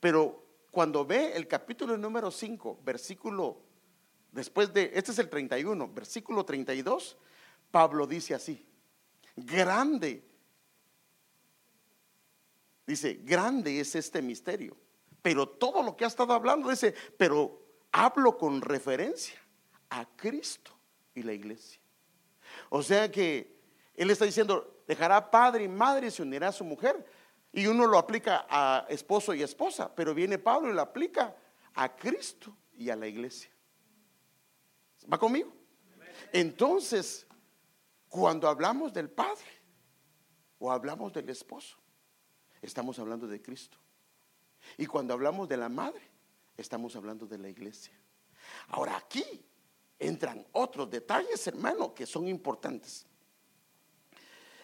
Pero cuando ve el capítulo número 5, versículo, después de, este es el 31, versículo 32, Pablo dice así, grande, dice, grande es este misterio. Pero todo lo que ha estado hablando dice, pero hablo con referencia a Cristo y la iglesia. O sea que él está diciendo, dejará padre y madre y se unirá a su mujer. Y uno lo aplica a esposo y esposa, pero viene Pablo y lo aplica a Cristo y a la iglesia. ¿Va conmigo? Entonces, cuando hablamos del padre o hablamos del esposo, estamos hablando de Cristo. Y cuando hablamos de la madre, estamos hablando de la iglesia. Ahora aquí entran otros detalles, hermano, que son importantes.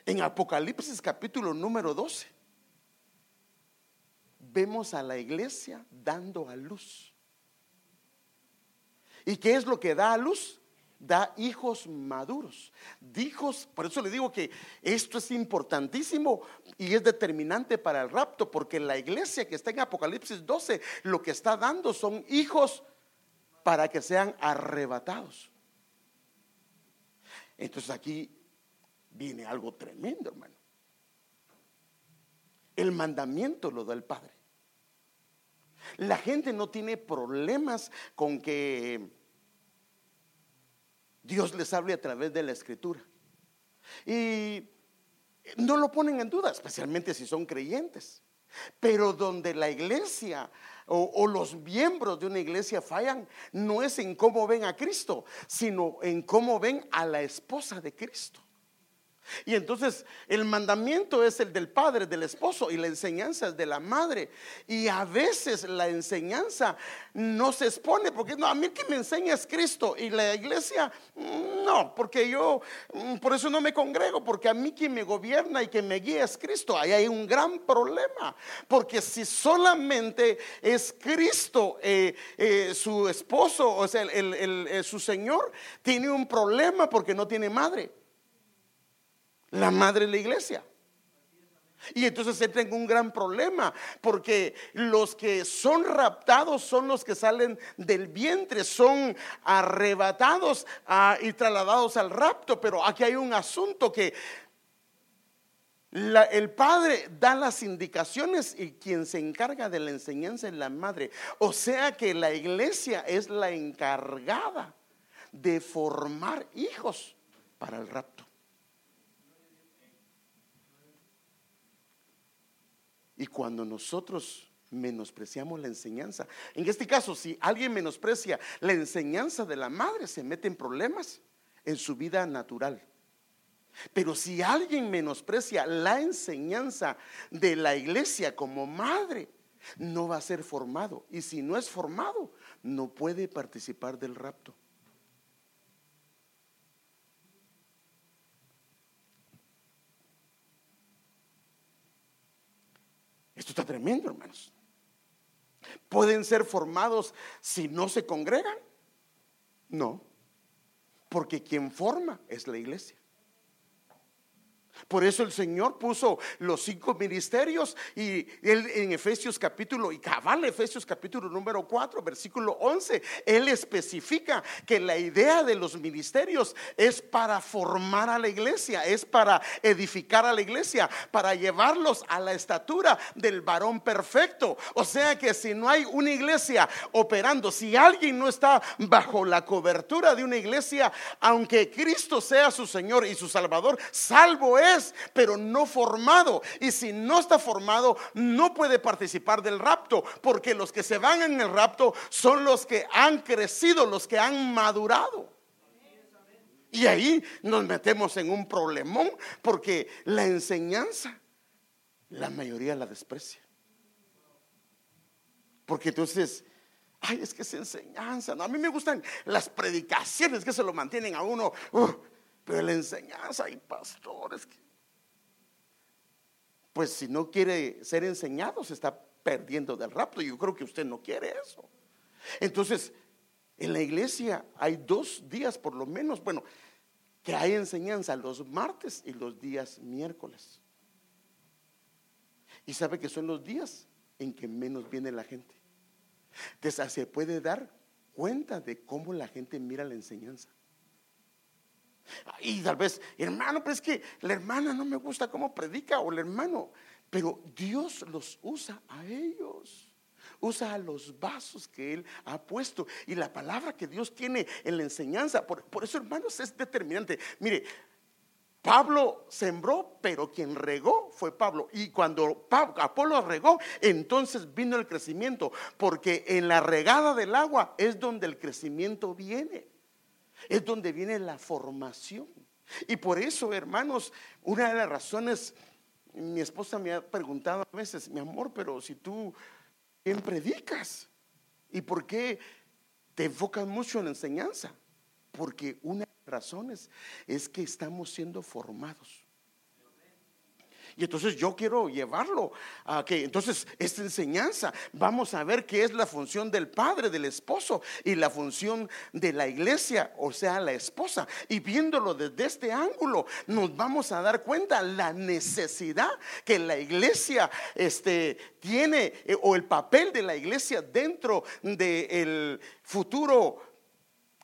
En Apocalipsis capítulo número 12, vemos a la iglesia dando a luz. ¿Y qué es lo que da a luz? Da hijos maduros. Hijos, por eso le digo que esto es importantísimo y es determinante para el rapto, porque la iglesia que está en Apocalipsis 12 lo que está dando son hijos para que sean arrebatados. Entonces aquí viene algo tremendo, hermano. El mandamiento lo da el Padre. La gente no tiene problemas con que Dios les hable a través de la escritura. Y no lo ponen en duda, especialmente si son creyentes. Pero donde la iglesia o, los miembros de una iglesia fallan, no es en cómo ven a Cristo, sino en cómo ven a la esposa de Cristo. Y entonces el mandamiento es el del padre, del esposo, y la enseñanza es de la madre. Y a veces la enseñanza no se expone, porque no, a mí que me enseña es Cristo, y la iglesia no, porque yo, mm, por eso no me congrego, porque a mí quien me gobierna y quien me guía es Cristo. Ahí hay un gran problema, porque si solamente es Cristo eh, eh, su esposo, o sea, eh, su Señor, tiene un problema porque no tiene madre la madre de la iglesia. Y entonces se en un gran problema, porque los que son raptados son los que salen del vientre, son arrebatados ah, y trasladados al rapto. Pero aquí hay un asunto que el padre da las indicaciones y quien se encarga de la enseñanza es la madre. O sea que la iglesia es la encargada de formar hijos para el rapto. Y cuando nosotros menospreciamos la enseñanza, en este caso, si alguien menosprecia la enseñanza de la madre, se mete en problemas en su vida natural. Pero si alguien menosprecia la enseñanza de la iglesia como madre, no va a ser formado. Y si no es formado, no puede participar del rapto. Esto está tremendo, hermanos. ¿Pueden ser formados si no se congregan? No, porque quien forma es la iglesia. Por eso el Señor puso los cinco ministerios y él en Efesios capítulo, y cabal Efesios capítulo número 4, versículo 11, él especifica que la idea de los ministerios es para formar a la iglesia, es para edificar a la iglesia, para llevarlos a la estatura del varón perfecto. O sea que si no hay una iglesia operando, si alguien no está bajo la cobertura de una iglesia, aunque Cristo sea su Señor y su Salvador, salvo es pero no formado. Y si no está formado, no puede participar del rapto, porque los que se van en el rapto son los que han crecido, los que han madurado. Y ahí nos metemos en un problemón, porque la enseñanza, la mayoría la desprecia. Porque entonces ay, es que es enseñanza. a mí me gustan las predicaciones que se lo mantienen a uno. Uh, pero la enseñanza, hay pastores pues si no quiere ser enseñado, se está perdiendo del rapto. Yo creo que usted no quiere eso. Entonces, en la iglesia hay dos días por lo menos, bueno, que hay enseñanza los martes y los días miércoles. ¿Y sabe que son los días en que menos viene la gente. Entonces se puede dar cuenta de cómo la gente mira la enseñanza. Y tal vez, hermano, pero es que la hermana no me gusta cómo predica o el hermano, pero Dios los usa a ellos. Usa a los vasos que Él ha puesto. Y la palabra que Dios tiene en la enseñanza, por, por eso hermanos es determinante. Mire, Pablo sembró, pero quien regó fue Pablo. Y cuando Apolo regó, entonces vino el crecimiento, porque en la regada del agua es donde el crecimiento viene es donde viene la formación. Y por eso, hermanos, una de las razones, mi esposa me ha preguntado a veces, mi amor, pero si tú bien predicas, ¿y por qué te enfocas mucho en la enseñanza? Porque una de las razones es que estamos siendo formados. Y entonces yo quiero llevarlo a que entonces esta enseñanza, vamos a ver qué es la función del padre, del esposo y la función de la iglesia, o sea, la esposa. Y viéndolo desde este ángulo, nos vamos a dar cuenta la necesidad que la iglesia este, tiene eh, o el papel de la iglesia dentro del futuro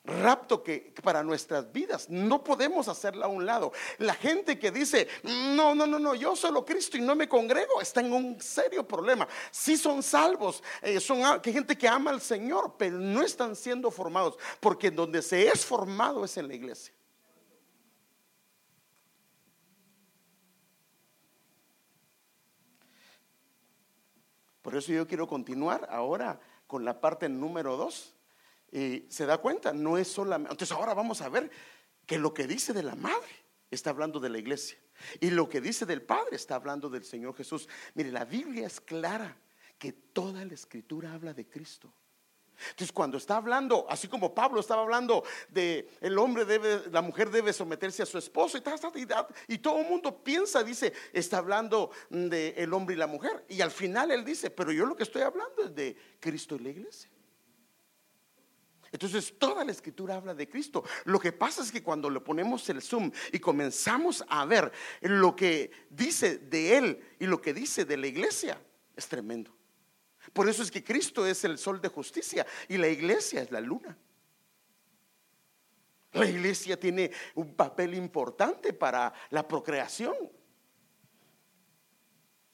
rapto que para nuestras vidas. No podemos hacerla a un lado. La gente que dice, no, no, no, no, yo solo Cristo y no me congrego, está en un serio problema. Si son salvos, eh, son que gente que ama al Señor, pero no están siendo formados, porque donde se es formado es en la iglesia. Por eso yo quiero continuar ahora con la parte número dos y se da cuenta, no es solamente. Entonces ahora vamos a ver que lo que dice de la madre está hablando de la iglesia. Y lo que dice del Padre está hablando del Señor Jesús. Mire, la Biblia es clara que toda la escritura habla de Cristo. Entonces, cuando está hablando, así como Pablo estaba hablando de el hombre debe, la mujer debe someterse a su esposo y y todo el mundo piensa, dice, está hablando de el hombre y la mujer. Y al final él dice, pero yo lo que estoy hablando es de Cristo y la iglesia. Entonces toda la escritura habla de Cristo. Lo que pasa es que cuando le ponemos el zoom y comenzamos a ver lo que dice de Él y lo que dice de la iglesia, es tremendo. Por eso es que Cristo es el sol de justicia y la iglesia es la luna. La iglesia tiene un papel importante para la procreación.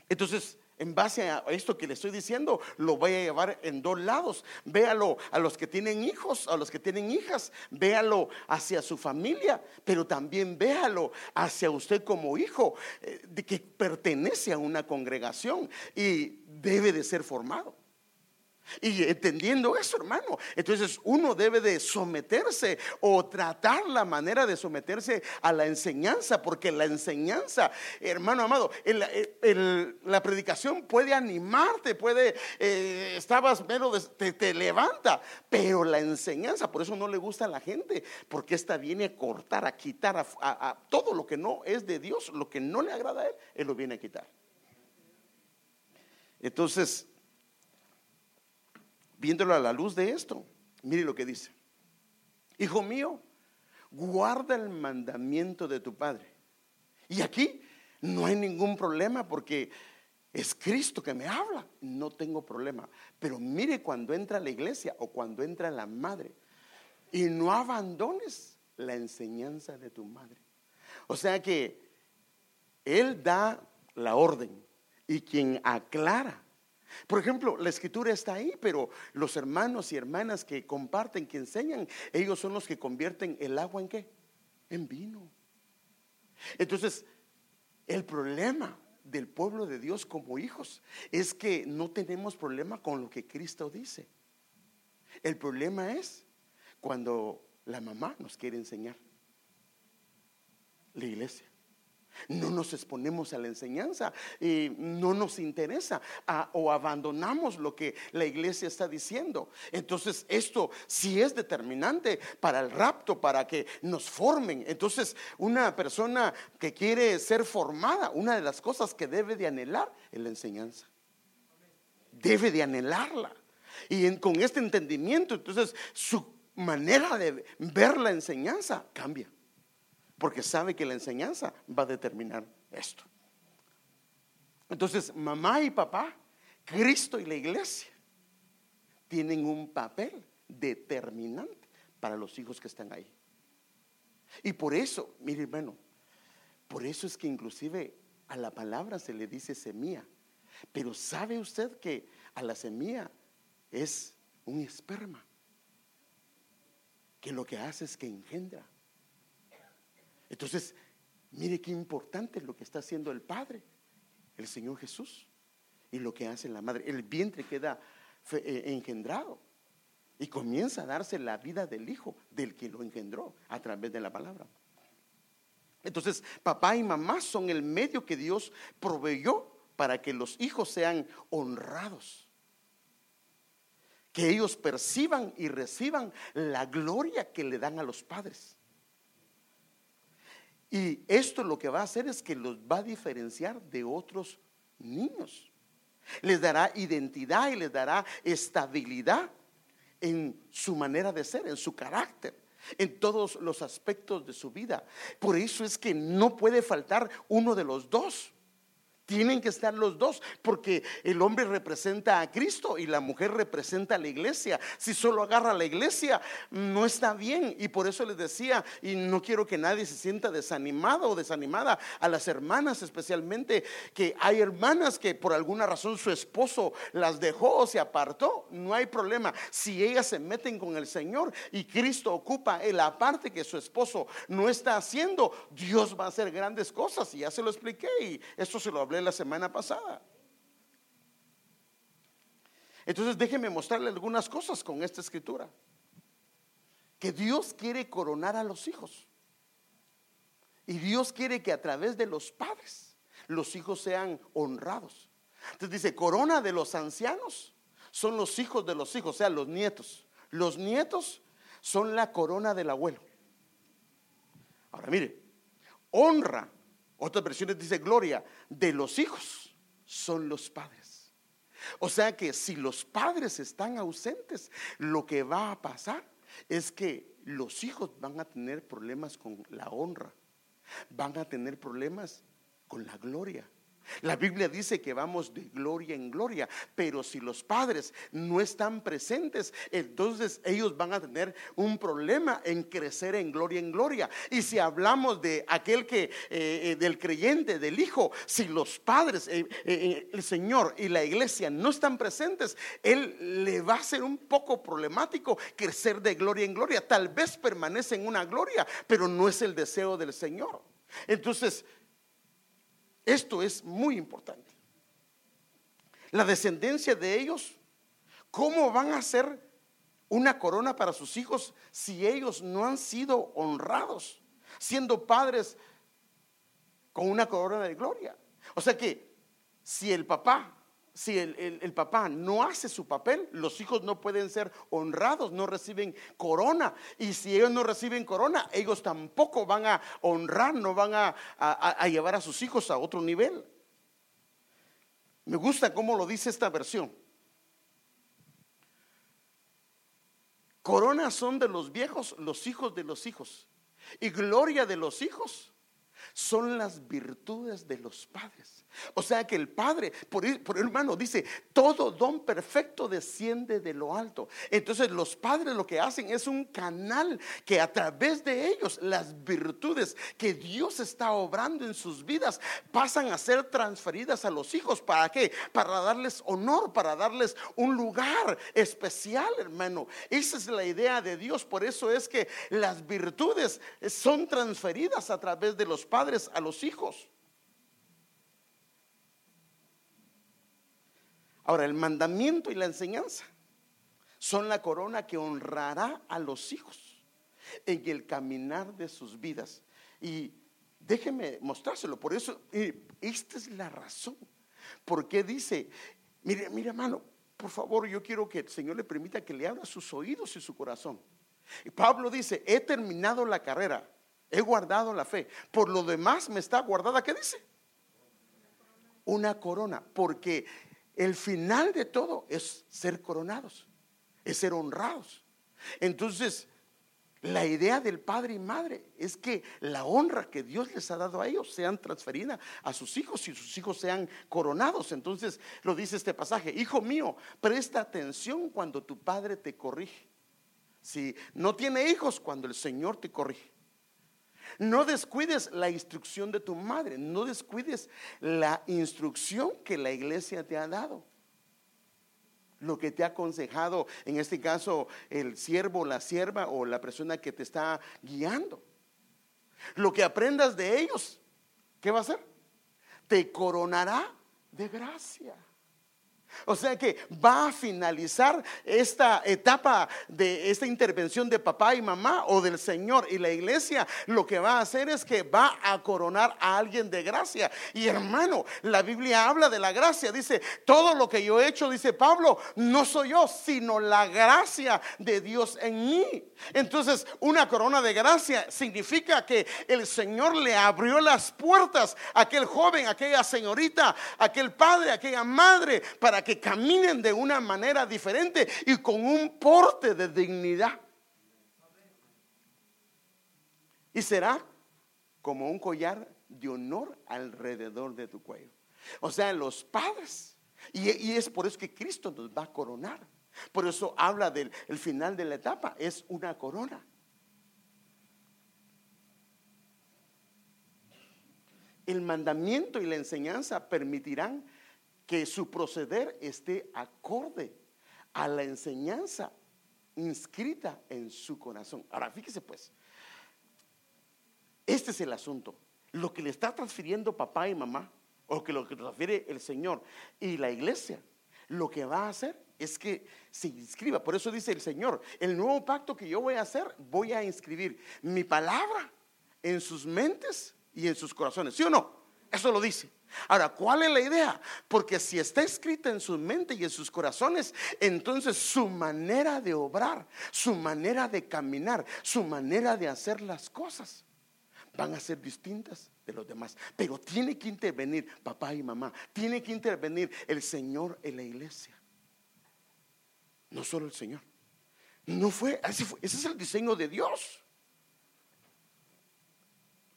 Entonces, en base a esto que le estoy diciendo, lo voy a llevar en dos lados. Véalo a los que tienen hijos, a los que tienen hijas, véalo hacia su familia, pero también véalo hacia usted como hijo, eh, de que pertenece a una congregación y debe de ser formado. Y entendiendo eso, hermano, entonces uno debe de someterse o tratar la manera de someterse a la enseñanza, porque la enseñanza, hermano amado, la predicación puede animarte, puede, eh, estabas mero, te, levanta, pero la enseñanza, por eso no le gusta a la gente, porque esta viene a cortar, a quitar a todo lo que no es de Dios, lo que no le agrada a Él, Él lo viene a quitar. Entonces, viéndolo a la luz de esto, mire lo que dice. Hijo mío, guarda el mandamiento de tu Padre. Y aquí no hay ningún problema porque es Cristo que me habla. No tengo problema. Pero mire cuando entra la iglesia o cuando entra la madre. Y no abandones la enseñanza de tu madre. O sea que Él da la orden y quien aclara por ejemplo, la escritura está ahí, pero los hermanos y hermanas que comparten, que enseñan, ellos son los que convierten el agua en qué? En vino. Entonces, el problema del pueblo de Dios como hijos es que no tenemos problema con lo que Cristo dice. El problema es cuando la mamá nos quiere enseñar, la iglesia no nos exponemos a la enseñanza, y no nos interesa o abandonamos lo que la iglesia está diciendo. Entonces esto sí es determinante para el rapto, para que nos formen. Entonces una persona que quiere ser formada, una de las cosas que debe de anhelar es la enseñanza. Debe de anhelarla. Y con este entendimiento, entonces su manera de ver la enseñanza cambia porque sabe que la enseñanza va a determinar esto. Entonces, mamá y papá Cristo y la iglesia tienen un papel determinante para los hijos que están ahí. Y por eso, mire hermano, por eso es que inclusive a la palabra se le dice semilla. Pero ¿sabe usted que a la semilla es un esperma? Que lo que hace es que engendra. Entonces, mire qué importante lo que está haciendo el Padre, el Señor Jesús, y lo que hace la madre. El vientre queda eh, engendrado y comienza a darse la vida del Hijo, del que lo engendró, a través de la palabra. Entonces, papá y mamá son el medio que Dios proveyó para que los hijos sean honrados. Que ellos perciban y reciban la gloria que le dan a los padres. Y esto lo que va a hacer es que los va a diferenciar de otros niños. Les dará identidad y les dará estabilidad en su manera de ser, en su carácter en todos los aspectos de su vida. Por eso es que no puede faltar uno de los dos. Tienen que estar los dos, porque el hombre representa a Cristo y la mujer representa a la iglesia. Si solo agarra a la iglesia, no está bien. Y por eso les decía, y no quiero que nadie se sienta desanimado o desanimada, a las hermanas especialmente, que hay hermanas que por alguna razón su esposo las dejó o se apartó. No hay problema. Si ellas se meten con el Señor y Cristo ocupa la parte que su esposo no está haciendo, Dios va a hacer grandes cosas. Y ya se lo expliqué y esto se lo hablé la semana pasada. Entonces déjeme mostrarle algunas cosas con esta escritura. Que Dios quiere coronar a los hijos. Y Dios quiere que a través de los padres los hijos sean honrados. Entonces dice, corona de los ancianos son los hijos de los hijos, o sea, los nietos. Los nietos son la corona del abuelo. Ahora mire, honra otras versiones dice gloria de los hijos son los padres. O sea que si los padres están ausentes, lo que va a pasar es que los hijos van a tener problemas con la honra, van a tener problemas con la gloria. La Biblia dice que vamos de gloria en gloria, pero si los padres no están presentes, entonces ellos van a tener un problema en crecer en gloria en gloria. Y si hablamos de aquel que, eh, eh, del creyente, del hijo, si los padres, eh, el Señor y la iglesia no están presentes, él le va a ser un poco problemático crecer de gloria en gloria. Tal vez permanece en una gloria, pero no es el deseo del Señor. Entonces, esto es muy importante. La descendencia de ellos, ¿cómo van a ser una corona para sus hijos si ellos no han sido honrados, siendo padres con una corona de gloria? O sea que si el papá si el, papá no hace su papel, los hijos no pueden ser honrados, no reciben corona. Y si ellos no reciben corona, ellos tampoco van a honrar, no van a, a llevar a sus hijos a otro nivel. Me gusta cómo lo dice esta versión. Corona son de los viejos, los hijos de los hijos. Y gloria de los hijos son las virtudes de los padres. O sea que el Padre, por, por, hermano, dice, todo don perfecto desciende de lo alto. Entonces los padres lo que hacen es un canal que a través de ellos las virtudes que Dios está obrando en sus vidas pasan a ser transferidas a los hijos. ¿Para qué? Para darles honor, para darles un lugar especial, hermano. Esa es la idea de Dios. Por eso es que las virtudes son transferidas a través de los padres a los hijos. Ahora, el mandamiento y la enseñanza son la corona que honrará a los hijos en el caminar de sus vidas. Y déjeme mostrárselo. Por eso, esta es la razón. Porque dice, mire, mire hermano, por favor, yo quiero que el Señor le permita que le abra sus oídos y su corazón. Y Pablo dice, he terminado la carrera, he guardado la fe. Por lo demás me está guardada, ¿qué dice? Una corona, porque el final de todo es ser coronados, es ser honrados. Entonces, La idea del padre y madre es que la honra que Dios les ha dado a ellos sean transferida a sus hijos y sus hijos sean coronados. Entonces lo dice este pasaje, hijo mío, presta atención cuando tu padre te corrige. Si no tiene hijos, cuando el Señor te corrige. No descuides la instrucción de tu madre, no descuides la instrucción que la iglesia te ha dado lo que te ha aconsejado, en este caso el siervo, la sierva o la persona que te está guiando. Lo que aprendas de ellos, ¿qué va a hacer? Te coronará de gracia. O sea que va a finalizar esta etapa de esta intervención de papá y mamá o del Señor y la iglesia. Lo que va a hacer es que va a coronar a alguien de gracia. Y hermano, la Biblia habla de la gracia. Dice, todo lo que yo he hecho, dice Pablo, no soy yo, sino la gracia de Dios en mí. Entonces, una corona de gracia significa que el Señor le abrió las puertas a aquel joven, a aquella señorita, a aquel padre, a aquella madre, para que caminen de una manera diferente y con un porte de dignidad. Y será como un collar de honor alrededor de tu cuello. O sea, los padres. Y, es por eso que Cristo nos va a coronar. Por eso habla del final de la etapa. Es una corona. El mandamiento y la enseñanza permitirán que su proceder esté acorde a la enseñanza inscrita en su corazón. Ahora, fíjese pues, este es el asunto. Lo que le está transfiriendo papá y mamá, o que lo que transfiere el Señor y la iglesia, lo que va a hacer es que se inscriba. Por eso dice el Señor, el nuevo pacto que yo voy a hacer, voy a inscribir mi palabra en sus mentes y en sus corazones. ¿Sí o no? Eso lo dice. Ahora, ¿cuál es la idea? Porque si está escrita en su mente y en sus corazones, entonces su manera de obrar, su manera de caminar, su manera de hacer las cosas van a ser distintas de los demás. Pero tiene que intervenir papá y mamá, tiene que intervenir el Señor en la iglesia. No solo el Señor. No fue, ese es el diseño de Dios.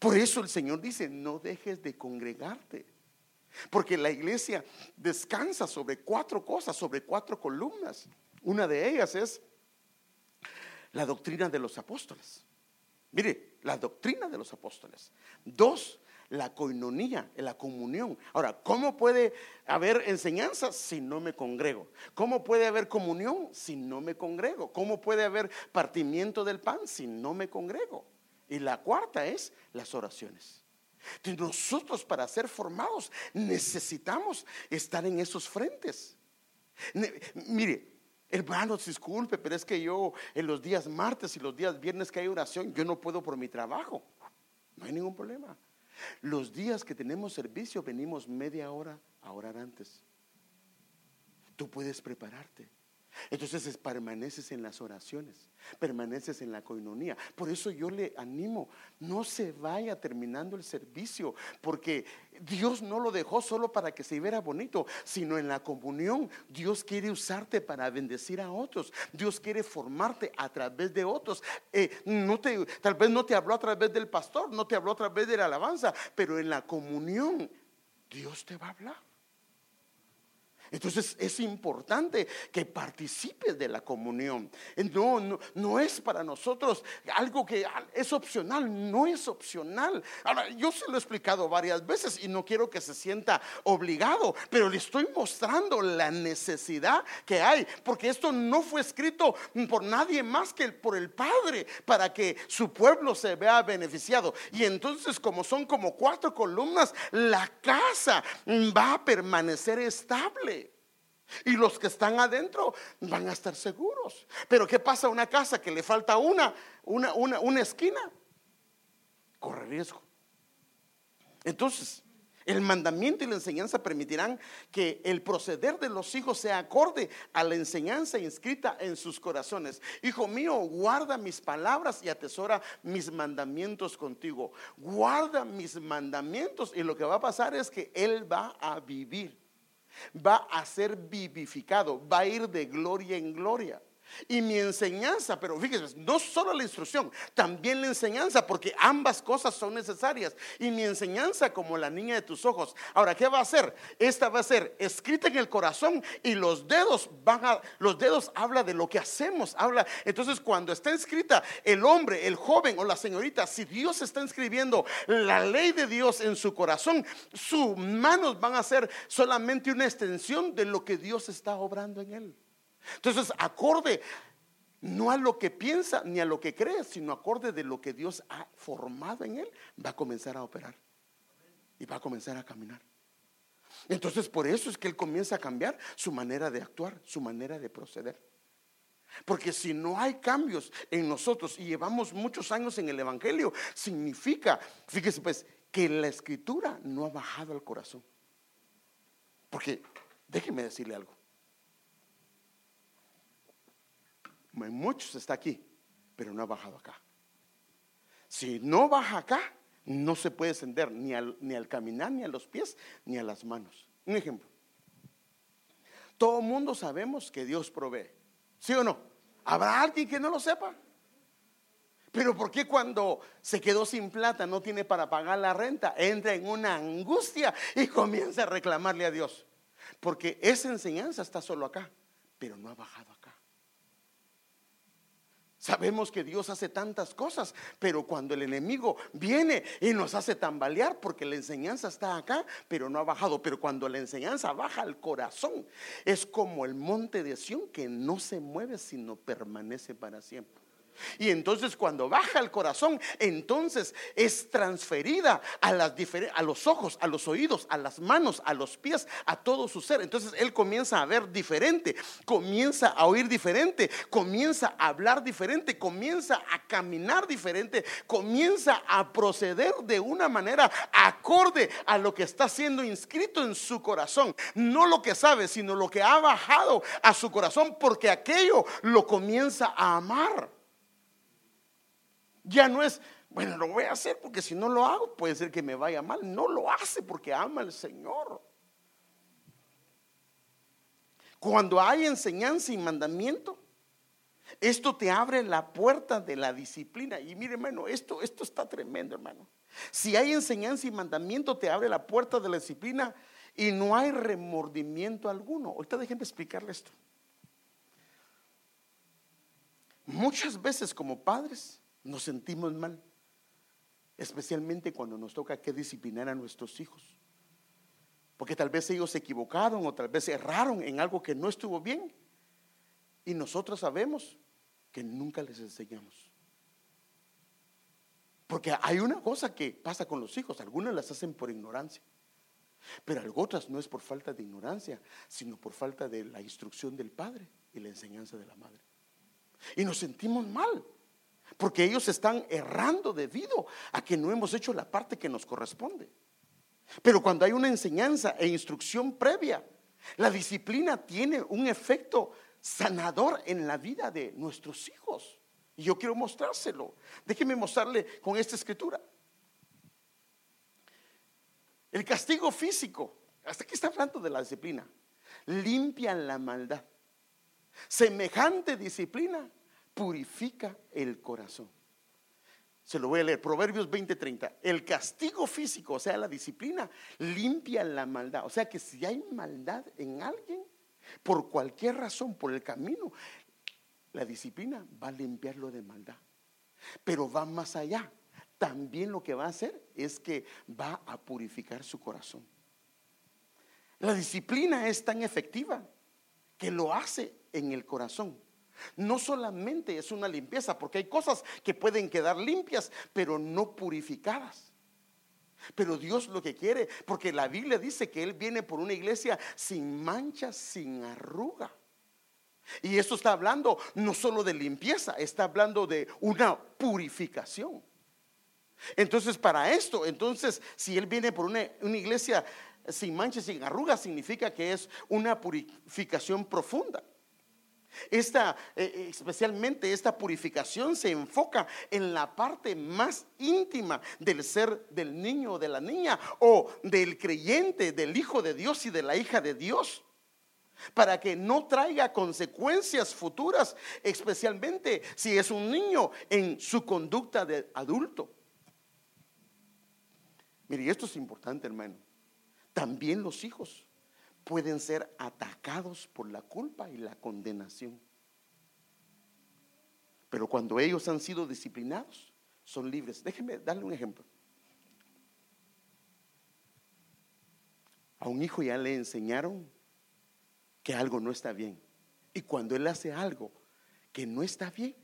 Por eso el Señor dice, no dejes de congregarte. Porque la iglesia descansa sobre cuatro cosas, sobre cuatro columnas. Una de ellas es la doctrina de los apóstoles. Mire, la doctrina de los apóstoles. Dos, la coinonía, la comunión. Ahora, ¿cómo puede haber enseñanza si no me congrego? ¿Cómo puede haber comunión si no me congrego? ¿Cómo puede haber partimiento del pan si no me congrego? Y la cuarta es las oraciones. Entonces nosotros para ser formados necesitamos estar en esos frentes. Mire, hermanos, disculpe, pero es que yo en los días martes y los días viernes que hay oración, yo no puedo por mi trabajo. No hay ningún problema. Los días que tenemos servicio venimos media hora a orar antes. Tú puedes prepararte. Entonces permaneces en las oraciones, permaneces en la coinonía. Por eso yo le animo, no se vaya terminando el servicio, porque Dios no lo dejó solo para que se viera bonito, sino en la comunión. Dios quiere usarte para bendecir a otros. Dios quiere formarte a través de otros. Eh, no te, tal vez no te habló a través del pastor, no te habló a través de la alabanza, pero en la comunión Dios te va a hablar. Entonces es importante que participes de la comunión. No, no, no, es para nosotros algo que es opcional, no es opcional. Ahora, yo se lo he explicado varias veces y no quiero que se sienta obligado, pero le estoy mostrando la necesidad que hay, porque esto no fue escrito por nadie más que por el Padre, para que su pueblo se vea beneficiado. Y entonces, como son como cuatro columnas, la casa va a permanecer estable. Y los que están adentro van a estar seguros. Pero ¿qué pasa a una casa que le falta una, una, una, una esquina? Corre riesgo. Entonces, el mandamiento y la enseñanza permitirán que el proceder de los hijos sea acorde a la enseñanza inscrita en sus corazones. Hijo mío, guarda mis palabras y atesora mis mandamientos contigo. Guarda mis mandamientos y lo que va a pasar es que Él va a vivir va a ser vivificado, va a ir de gloria en gloria. Y mi enseñanza, pero fíjese, no solo la instrucción, también la enseñanza, porque ambas cosas son necesarias. Y mi enseñanza como la niña de tus ojos. Ahora, ¿qué va a hacer? Esta va a ser escrita en el corazón y los dedos van a, los dedos habla de lo que hacemos, habla. Entonces, cuando está escrita el hombre, el joven o la señorita, si Dios está escribiendo la ley de Dios en su corazón, sus manos van a ser solamente una extensión de lo que Dios está obrando en él. Entonces, acorde no a lo que piensa ni a lo que cree, sino acorde de lo que Dios ha formado en él, va a comenzar a operar y va a comenzar a caminar. Entonces, por eso es que él comienza a cambiar su manera de actuar, su manera de proceder. Porque si no hay cambios en nosotros y llevamos muchos años en el Evangelio, significa, fíjese pues, que la escritura no ha bajado al corazón. Porque déjeme decirle algo. Muchos está aquí, pero no ha bajado acá. Si no baja acá, no se puede descender ni al, ni al caminar, ni a los pies, ni a las manos. Un ejemplo. Todo el mundo sabemos que Dios provee. ¿Sí o no? ¿Habrá alguien que no lo sepa? Pero ¿por qué cuando se quedó sin plata, no tiene para pagar la renta, entra en una angustia y comienza a reclamarle a Dios? Porque esa enseñanza está solo acá, pero no ha bajado acá. Sabemos que Dios hace tantas cosas, pero cuando el enemigo viene y nos hace tambalear, porque la enseñanza está acá, pero no ha bajado, pero cuando la enseñanza baja al corazón, es como el monte de Sión que no se mueve, sino permanece para siempre. Y entonces cuando baja el corazón, entonces es transferida a, los ojos, a los oídos, a las manos, a los pies, a todo su ser. Entonces él comienza a ver diferente, comienza a oír diferente, comienza a hablar diferente, comienza a caminar diferente, comienza a proceder de una manera acorde a lo que está siendo inscrito en su corazón. No lo que sabe, sino lo que ha bajado a su corazón porque aquello lo comienza a amar. Ya no es, bueno, lo voy a hacer porque si no lo hago puede ser que me vaya mal. No lo hace porque ama al Señor. Cuando hay enseñanza y mandamiento, esto te abre la puerta de la disciplina. Y mire, hermano, esto, esto está tremendo, hermano. Si hay enseñanza y mandamiento, te abre la puerta de la disciplina y no hay remordimiento alguno. Ahorita déjenme explicarle esto. Muchas veces como padres nos sentimos mal, especialmente cuando nos toca que disciplinar a nuestros hijos. Porque tal vez ellos se equivocaron o tal vez erraron en algo que no estuvo bien. Y nosotros sabemos que nunca les enseñamos. Porque hay una cosa que pasa con los hijos, algunas las hacen por ignorancia, pero otras no es por falta de ignorancia, sino por falta de la instrucción del padre y la enseñanza de la madre. Y nos sentimos mal. Porque ellos están errando debido a que no hemos hecho la parte que nos corresponde. Pero cuando hay una enseñanza e instrucción previa, la disciplina tiene un efecto sanador en la vida de nuestros hijos. Y yo quiero mostrárselo. Déjeme mostrarle con esta escritura. El castigo físico, hasta aquí está hablando de la disciplina, limpia la maldad. Semejante disciplina purifica el corazón. Se lo voy a leer, Proverbios 20:30. El castigo físico, o sea, la disciplina, limpia la maldad. O sea que si hay maldad en alguien, por cualquier razón, por el camino, la disciplina va a limpiarlo de maldad. Pero va más allá. También lo que va a hacer es que va a purificar su corazón. La disciplina es tan efectiva que lo hace en el corazón no solamente es una limpieza, porque hay cosas que pueden quedar limpias, pero no purificadas. Pero Dios lo que quiere, porque la Biblia dice que Él viene por una iglesia sin mancha, sin arruga. Y esto está hablando no solo de limpieza, está hablando de una purificación. Entonces, para esto, entonces, si Él viene por una, iglesia sin mancha, sin arruga, significa que es una purificación profunda. Esta, eh, eh, especialmente esta purificación se enfoca en la parte más íntima del ser del niño o de la niña o del creyente, del hijo de Dios y de la hija de Dios. para que no traiga consecuencias futuras, especialmente si es un niño en su conducta de adulto. Mire, esto es importante, hermano. También los hijos pueden ser atacados por la culpa y la condenación. Pero cuando ellos han sido disciplinados, son libres. Déjenme darle un ejemplo. A un hijo ya le enseñaron que algo no está bien. Y cuando él hace algo que no está bien,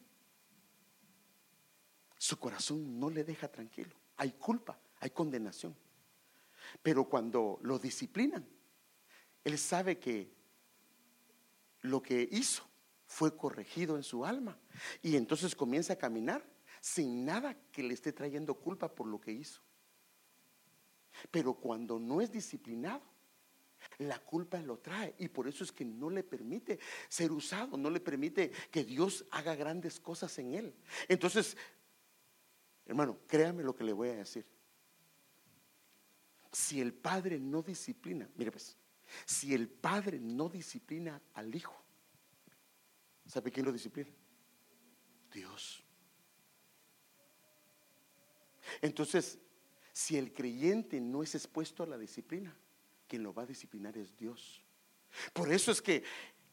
su corazón no le deja tranquilo. Hay culpa, hay condenación. Pero cuando lo disciplinan, él sabe que lo que hizo fue corregido en su alma. Y entonces comienza a caminar sin nada que le esté trayendo culpa por lo que hizo. Pero cuando no es disciplinado, la culpa lo trae y por eso es que no le permite ser usado, no le permite que Dios haga grandes cosas en él. Entonces, hermano, créame lo que le voy a decir. Si el padre no disciplina, mire pues, si el padre no disciplina al hijo, ¿sabe quién lo disciplina? Dios. Entonces, si el creyente no es expuesto a la disciplina, quien lo va a disciplinar es Dios. Por eso es que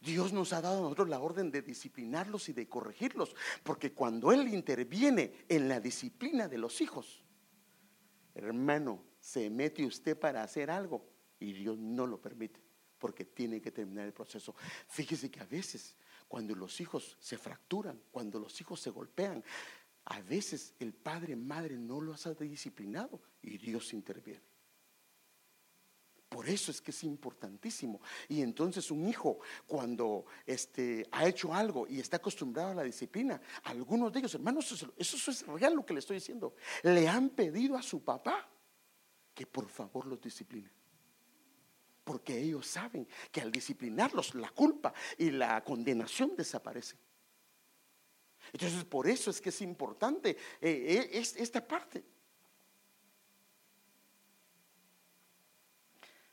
Dios nos ha dado a nosotros la orden de disciplinarlos y de corregirlos, porque cuando Él interviene en la disciplina de los hijos, hermano, se mete usted para hacer algo y Dios no lo permite, porque tiene que terminar el proceso. Fíjese que a veces, cuando los hijos se fracturan, cuando los hijos se golpean, a veces el padre, madre no los ha disciplinado y Dios interviene. Por eso es que es importantísimo. Y entonces un hijo cuando este, ha hecho algo y está acostumbrado a la disciplina, algunos de ellos, hermanos, eso, eso es real lo que le estoy diciendo, le han pedido a su papá que por favor los discipline. Porque ellos saben que al disciplinarlos la culpa y la condenación desaparecen. Entonces por eso es que es importante eh, eh, esta parte.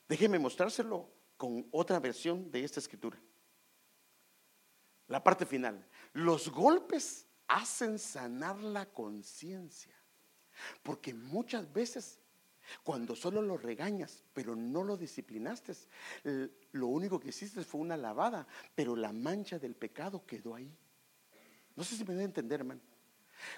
Déjeme mostrárselo con otra versión de esta escritura. La parte final. Los golpes hacen sanar la conciencia. Porque muchas veces cuando solo lo regañas, pero no lo disciplinaste, lo único que hiciste fue una lavada, pero la mancha del pecado quedó ahí. No sé si me debe entender, hermano.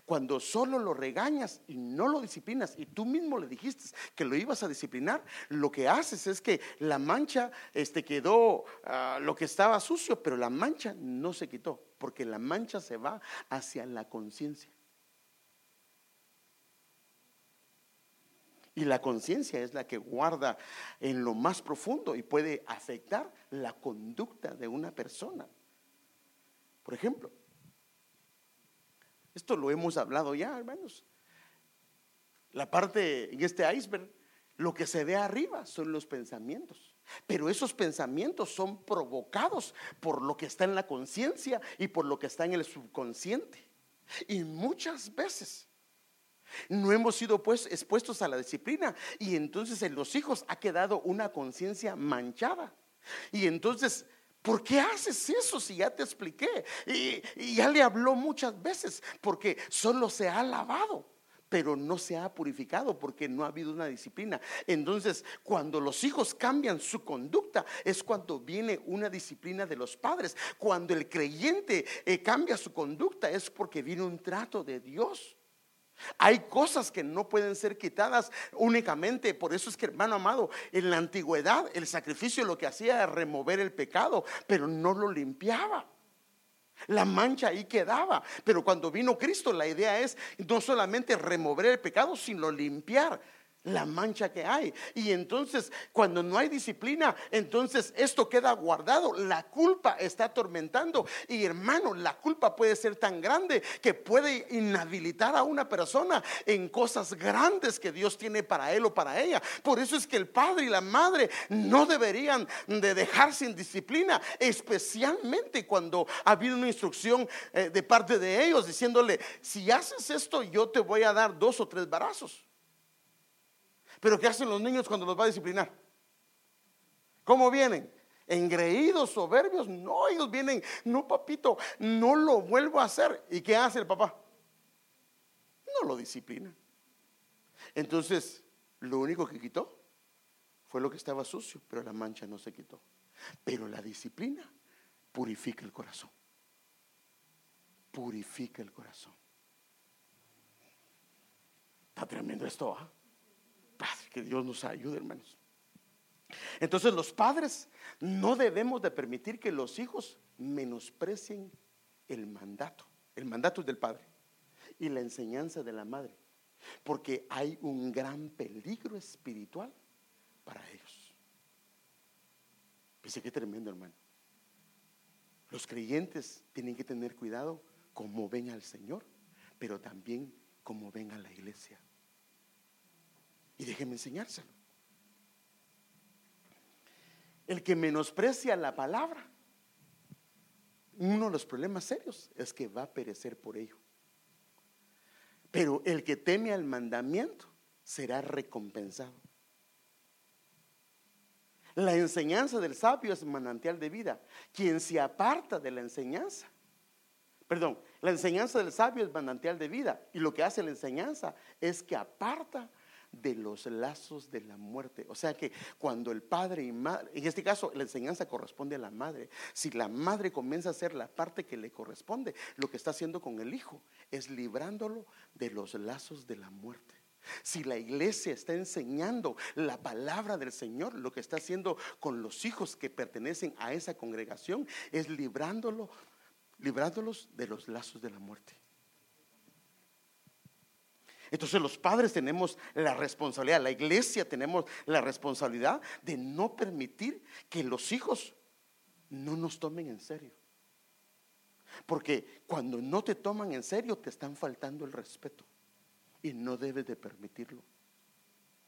Cuando solo lo regañas y no lo disciplinas y tú mismo le dijiste que lo ibas a disciplinar, lo que haces es que la mancha este, quedó ah, lo que estaba sucio, pero la mancha no se quitó, porque la mancha se va hacia la conciencia. Y la conciencia es la que guarda en lo más profundo y puede afectar la conducta de una persona. Por ejemplo, esto lo hemos hablado ya, hermanos. La parte en este iceberg, lo que se ve arriba son los pensamientos. Pero esos pensamientos son provocados por lo que está en la conciencia y por lo que está en el subconsciente. Y muchas veces no hemos sido pues, expuestos a la disciplina y entonces en los hijos ha quedado una conciencia manchada. Y entonces ¿Por qué haces eso si ya te expliqué? Y, ya le habló muchas veces, porque solo se ha lavado pero no se ha purificado porque no ha habido una disciplina. Entonces, cuando los hijos cambian su conducta, es cuando viene una disciplina de los padres. Cuando el creyente eh, cambia su conducta, es porque viene un trato de Dios. Hay cosas que no pueden ser quitadas únicamente. Por eso es que, hermano amado, en la antigüedad el sacrificio lo que hacía era remover el pecado, pero no lo limpiaba. La mancha ahí quedaba. Pero cuando vino Cristo, la idea es no solamente remover el pecado, sino limpiar la mancha que hay. Y entonces, cuando no hay disciplina, entonces esto queda guardado. La culpa está atormentando. Y hermano, la culpa puede ser tan grande que puede inhabilitar a una persona en cosas grandes que Dios tiene para él o para ella. Por eso es que el padre y la madre no deberían de dejar sin disciplina, especialmente cuando ha habido una instrucción eh, de parte de ellos diciéndole, si haces esto, yo te voy a dar dos o tres barazos. Pero ¿qué hacen los niños cuando los va a disciplinar? ¿Cómo vienen? engreídos, soberbios. No, ellos vienen, no, papito, no lo vuelvo a hacer. ¿Y qué hace el papá? No lo disciplina. Entonces, lo único que quitó fue lo que estaba sucio, pero la mancha no se quitó. Pero la disciplina purifica el corazón. Purifica el corazón. Está tremendo esto, ¿ah? Que Dios nos ayude, hermanos. Entonces los padres no debemos de permitir que los hijos menosprecien el mandato, el mandato del padre y la enseñanza de la madre, porque hay un gran peligro espiritual para ellos. Dice que tremendo, hermano. Los creyentes tienen que tener cuidado como ven al Señor, pero también como ven a la iglesia. Y déjenme enseñárselo. El que menosprecia la palabra, uno de los problemas serios es que va a perecer por ello. Pero el que teme al mandamiento será recompensado. La enseñanza del sabio es manantial de vida. Quien se aparta de la enseñanza, perdón, la enseñanza del sabio es manantial de vida. Y lo que hace la enseñanza es que aparta de los lazos de la muerte. O sea que cuando el padre y madre, en este caso la enseñanza corresponde a la madre, si la madre comienza a hacer la parte que le corresponde, lo que está haciendo con el hijo es librándolo de los lazos de la muerte. Si la iglesia está enseñando la palabra del Señor, lo que está haciendo con los hijos que pertenecen a esa congregación es librándolo, librándolos de los lazos de la muerte. Entonces los padres tenemos la responsabilidad, la iglesia tenemos la responsabilidad de no permitir que los hijos no nos tomen en serio. Porque cuando no te toman en serio te están faltando el respeto y no debes de permitirlo.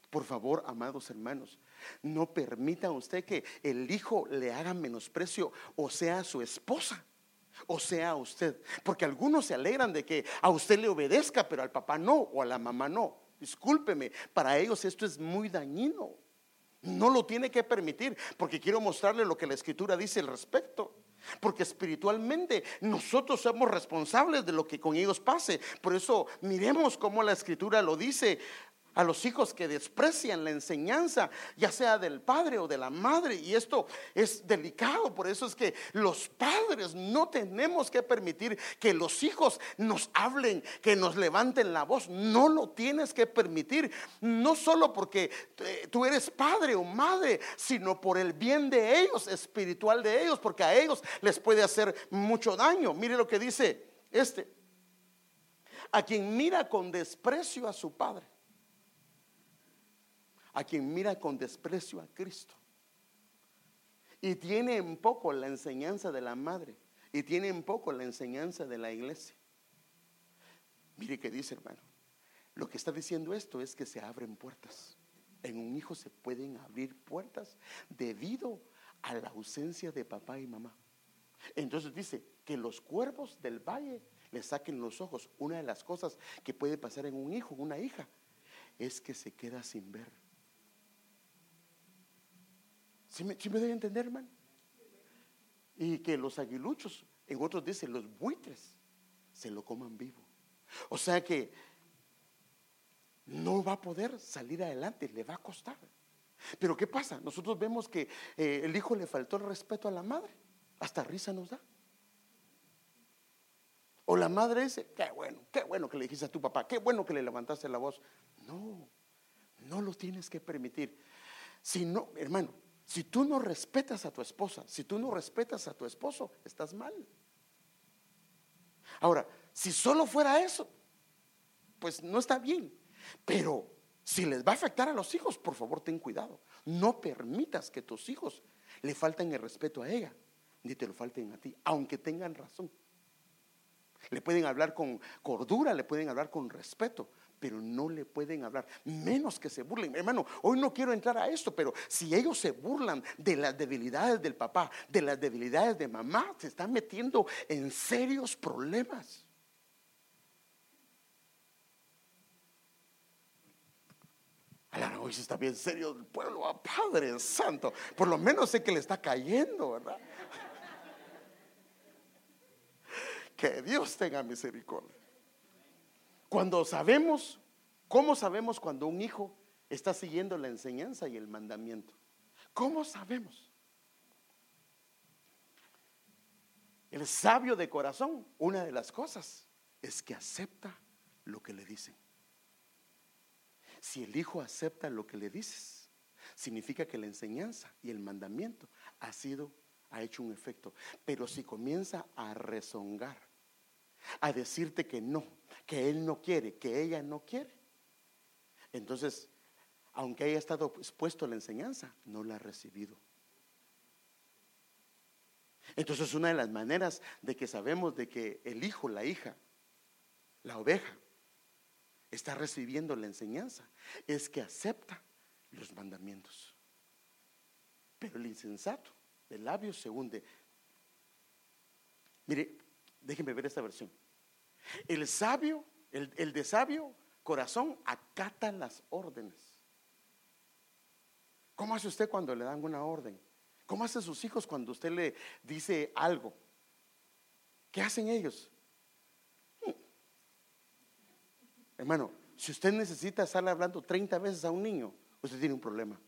Por favor, amados hermanos, no permita usted que el hijo le haga menosprecio o sea su esposa o sea a usted. Porque algunos se alegran de que a usted le obedezca, pero al papá no o a la mamá no. Discúlpeme, para ellos esto es muy dañino. No lo tiene que permitir, porque quiero mostrarle lo que la escritura dice al respecto. Porque espiritualmente nosotros somos responsables de lo que con ellos pase. Por eso miremos cómo la escritura lo dice a los hijos que desprecian la enseñanza, ya sea del padre o de la madre. Y esto es delicado, por eso es que los padres no tenemos que permitir que los hijos nos hablen, que nos levanten la voz. No lo tienes que permitir, no solo porque eh, tú eres padre o madre, sino por el bien de ellos, espiritual de ellos, porque a ellos les puede hacer mucho daño. Mire lo que dice este. A quien mira con desprecio a su padre a quien mira con desprecio a Cristo. Y tiene en poco la enseñanza de la madre. Y tiene en poco la enseñanza de la iglesia. Mire qué dice hermano. Lo que está diciendo esto es que se abren puertas. En un hijo se pueden abrir puertas debido a la ausencia de papá y mamá. Entonces dice que los cuervos del valle le saquen los ojos. Una de las cosas que puede pasar en un hijo, una hija, es que se queda sin ver. ¿Sí me, debe entender, hermano? Y que los aguiluchos, en otros dicen los buitres, se lo coman vivo. O sea que no va a poder salir adelante, le va a costar. Pero ¿qué pasa? Nosotros vemos que eh, el hijo le faltó el respeto a la madre, hasta risa nos da. O la madre dice, qué bueno, qué bueno que le dijiste a tu papá, qué bueno que le levantaste la voz. No, no lo tienes que permitir. Si no, hermano, si tú no respetas a tu esposa, si tú no respetas a tu esposo, estás mal. Ahora, si solo fuera eso, pues no está bien. Pero si les va a afectar a los hijos, por favor ten cuidado. No permitas que tus hijos le falten el respeto a ella, ni te lo falten a ti, aunque tengan razón. Le pueden hablar con cordura, le pueden hablar con respeto, pero no le pueden hablar, menos que se burlen. Hermano, hoy no quiero entrar a esto, pero si ellos se burlan de las debilidades del papá, de las debilidades de mamá, se están metiendo en serios problemas. hoy sí está bien serio el pueblo, a Padre Santo. Por lo menos sé que le está cayendo, ¿verdad? que Dios tenga misericordia. Cuando sabemos, ¿cómo sabemos cuando un hijo está siguiendo la enseñanza y el mandamiento? ¿Cómo sabemos? El sabio de corazón, una de las cosas es que acepta lo que le dicen. Si el hijo acepta lo que le dices, significa que la enseñanza y el mandamiento ha sido, ha hecho un efecto. Pero si comienza a rezongar, a decirte que no, que él no quiere, que ella no quiere, entonces, aunque haya estado expuesto a la enseñanza, no la ha recibido. Entonces, una de las maneras de que sabemos de que el hijo, la hija, la oveja, está recibiendo la enseñanza, es que acepta los mandamientos. Pero el insensato de labios se hunde. Mire, déjenme ver esta versión. El sabio, el, el de sabio corazón acata las órdenes. ¿Cómo hace usted cuando le dan una orden? ¿Cómo hacen sus hijos cuando usted le dice algo? ¿Qué hacen ellos? Hermano, si usted necesita estar hablando 30 veces a un niño, usted tiene un problema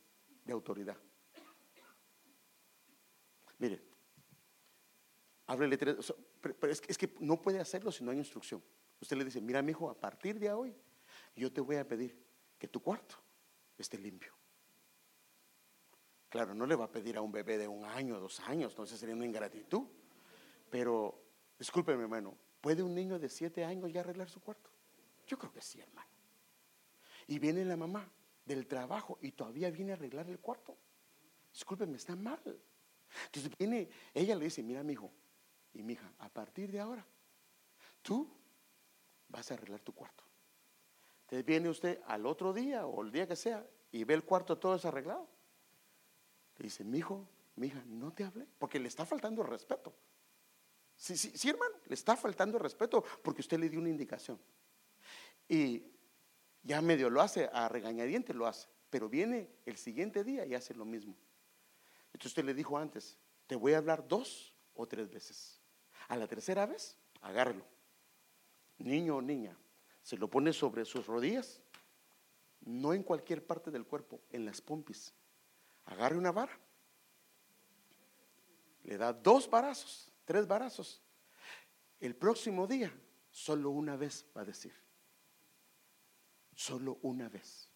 de autoridad. Mire, háblele tres, pero, es, que, no puede hacerlo si no hay instrucción. Usted le dice, mira mi hijo, a partir de hoy yo te voy a pedir que tu cuarto esté limpio. Claro, no le va a pedir a un bebé de un año, dos años, entonces sería una ingratitud. Pero, discúlpeme hermano, ¿puede un niño de siete años ya arreglar su cuarto? Yo creo que sí, hermano. Y viene la mamá del trabajo y todavía viene a arreglar el cuarto. Discúlpeme, está mal. Entonces viene, ella le dice, mira mi hijo y mi hija, a partir de ahora, tú vas a arreglar tu cuarto. Entonces viene usted al otro día o el día que sea y ve el cuarto todo desarreglado. Le dice, mi hijo, mi hija, no te hable porque le está faltando el respeto. Sí, sí, sí, hermano, le está faltando el respeto porque usted le dio una indicación. Y ya medio lo hace, a regañadiente lo hace, pero viene el siguiente día y hace lo mismo. Entonces usted le dijo antes, te voy a hablar dos o tres veces. A la tercera vez, agárrelo. Niño o niña, se lo pone sobre sus rodillas, no en cualquier parte del cuerpo, en las pompis. Agarre una vara, le da dos varazos, tres varazos. El próximo día, solo una vez va a decir solo una vez.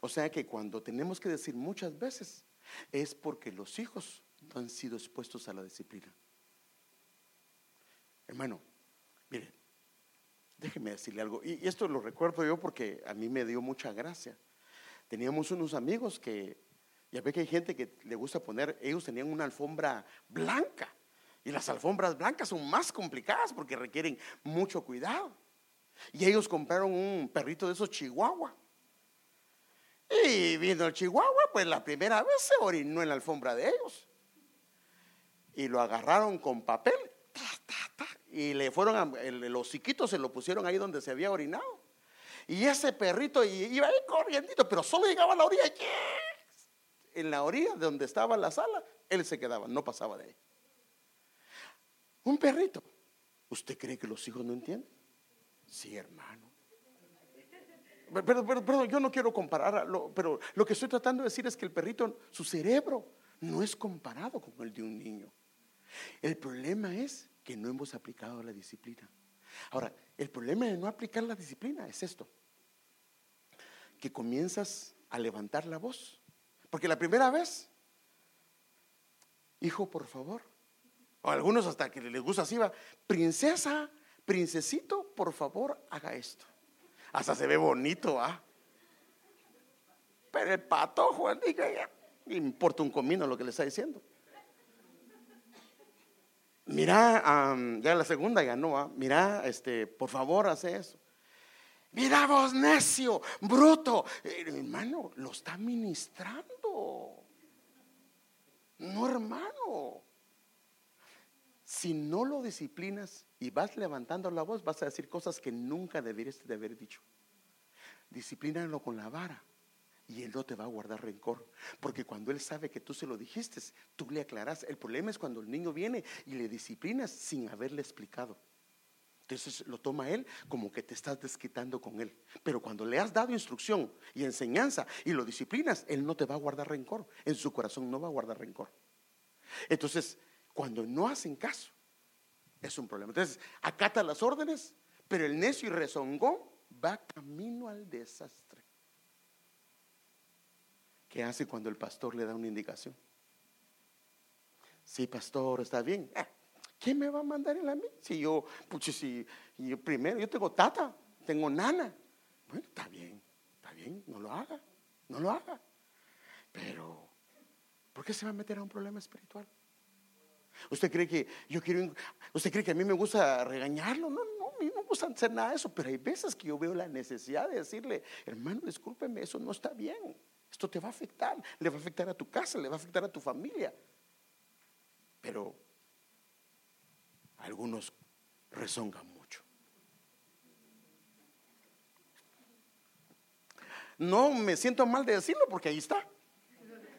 O sea que cuando tenemos que decir muchas veces es porque los hijos no han sido expuestos a la disciplina. Hermano, mire, déjeme decirle algo. Y esto lo recuerdo yo porque a mí me dio mucha gracia. Teníamos unos amigos que, ya ve que hay gente que le gusta poner, ellos tenían una alfombra blanca. Y las alfombras blancas son más complicadas porque requieren mucho cuidado. Y ellos compraron un perrito de esos chihuahua. Y viendo el chihuahua, pues la primera vez se orinó en la alfombra de ellos. Y lo agarraron con papel. Y le fueron, a, el, los chiquitos se lo pusieron ahí donde se había orinado. Y ese perrito iba ahí corriendo, pero solo llegaba a la orilla. En la orilla de donde estaba la sala, él se quedaba, no pasaba de ahí. Un perrito. ¿Usted cree que los hijos no entienden? Sí, hermano. Pero, pero, yo no quiero compararlo, pero lo que estoy tratando de decir es que el perrito, su cerebro, no es comparado con el de un niño. El problema es que no hemos aplicado la disciplina. Ahora, el problema de no aplicar la disciplina es esto, que comienzas a levantar la voz. Porque la primera vez, hijo, por favor, o algunos hasta que les gusta así va, princesa, princesito, por favor, haga esto. Hasta se ve bonito, ¿ah? Pero el patojo, diga, ya, importa un comino lo que le está diciendo. Mira, ya la segunda ya no, ¿ah? mira, este, por favor, hace eso. Mira vos, necio, bruto. Eh, hermano, lo está ministrando. No, hermano. Si no lo disciplinas y vas levantando la voz, vas a decir cosas que nunca deberías de haber dicho. Disciplínalo con la vara Y él no te va a guardar rencor. Porque cuando él sabe que tú se lo dijiste, tú le aclaras. El problema es cuando el niño viene y le disciplinas sin haberle explicado. Entonces lo toma él como que te estás desquitando con él. Pero cuando le has dado instrucción y enseñanza y lo disciplinas, él no te va a guardar rencor. En su corazón no va a guardar rencor. Entonces, cuando no hacen caso, es un problema. Entonces, acata las órdenes, pero el necio y rezongón va camino al desastre. ¿Qué hace cuando el pastor le da una indicación? Sí, pastor, está bien. Ah, ¿Quién me va a mandar en la mí? Si yo, puche, si yo primero, yo tengo tata, tengo nana. Bueno, está bien, está bien, no lo haga, no lo haga. Pero, ¿por qué se va a meter a un problema espiritual? ¿Usted cree que yo quiero, usted cree que a mí me gusta regañarlo? No, no, a mí no me gusta hacer nada de eso, pero hay veces que yo veo la necesidad de decirle, hermano, discúlpeme, eso no está bien. Esto te va a afectar, le va a afectar a tu casa, le va a afectar a tu familia. Pero algunos rezongan mucho. No me siento mal de decirlo porque ahí está.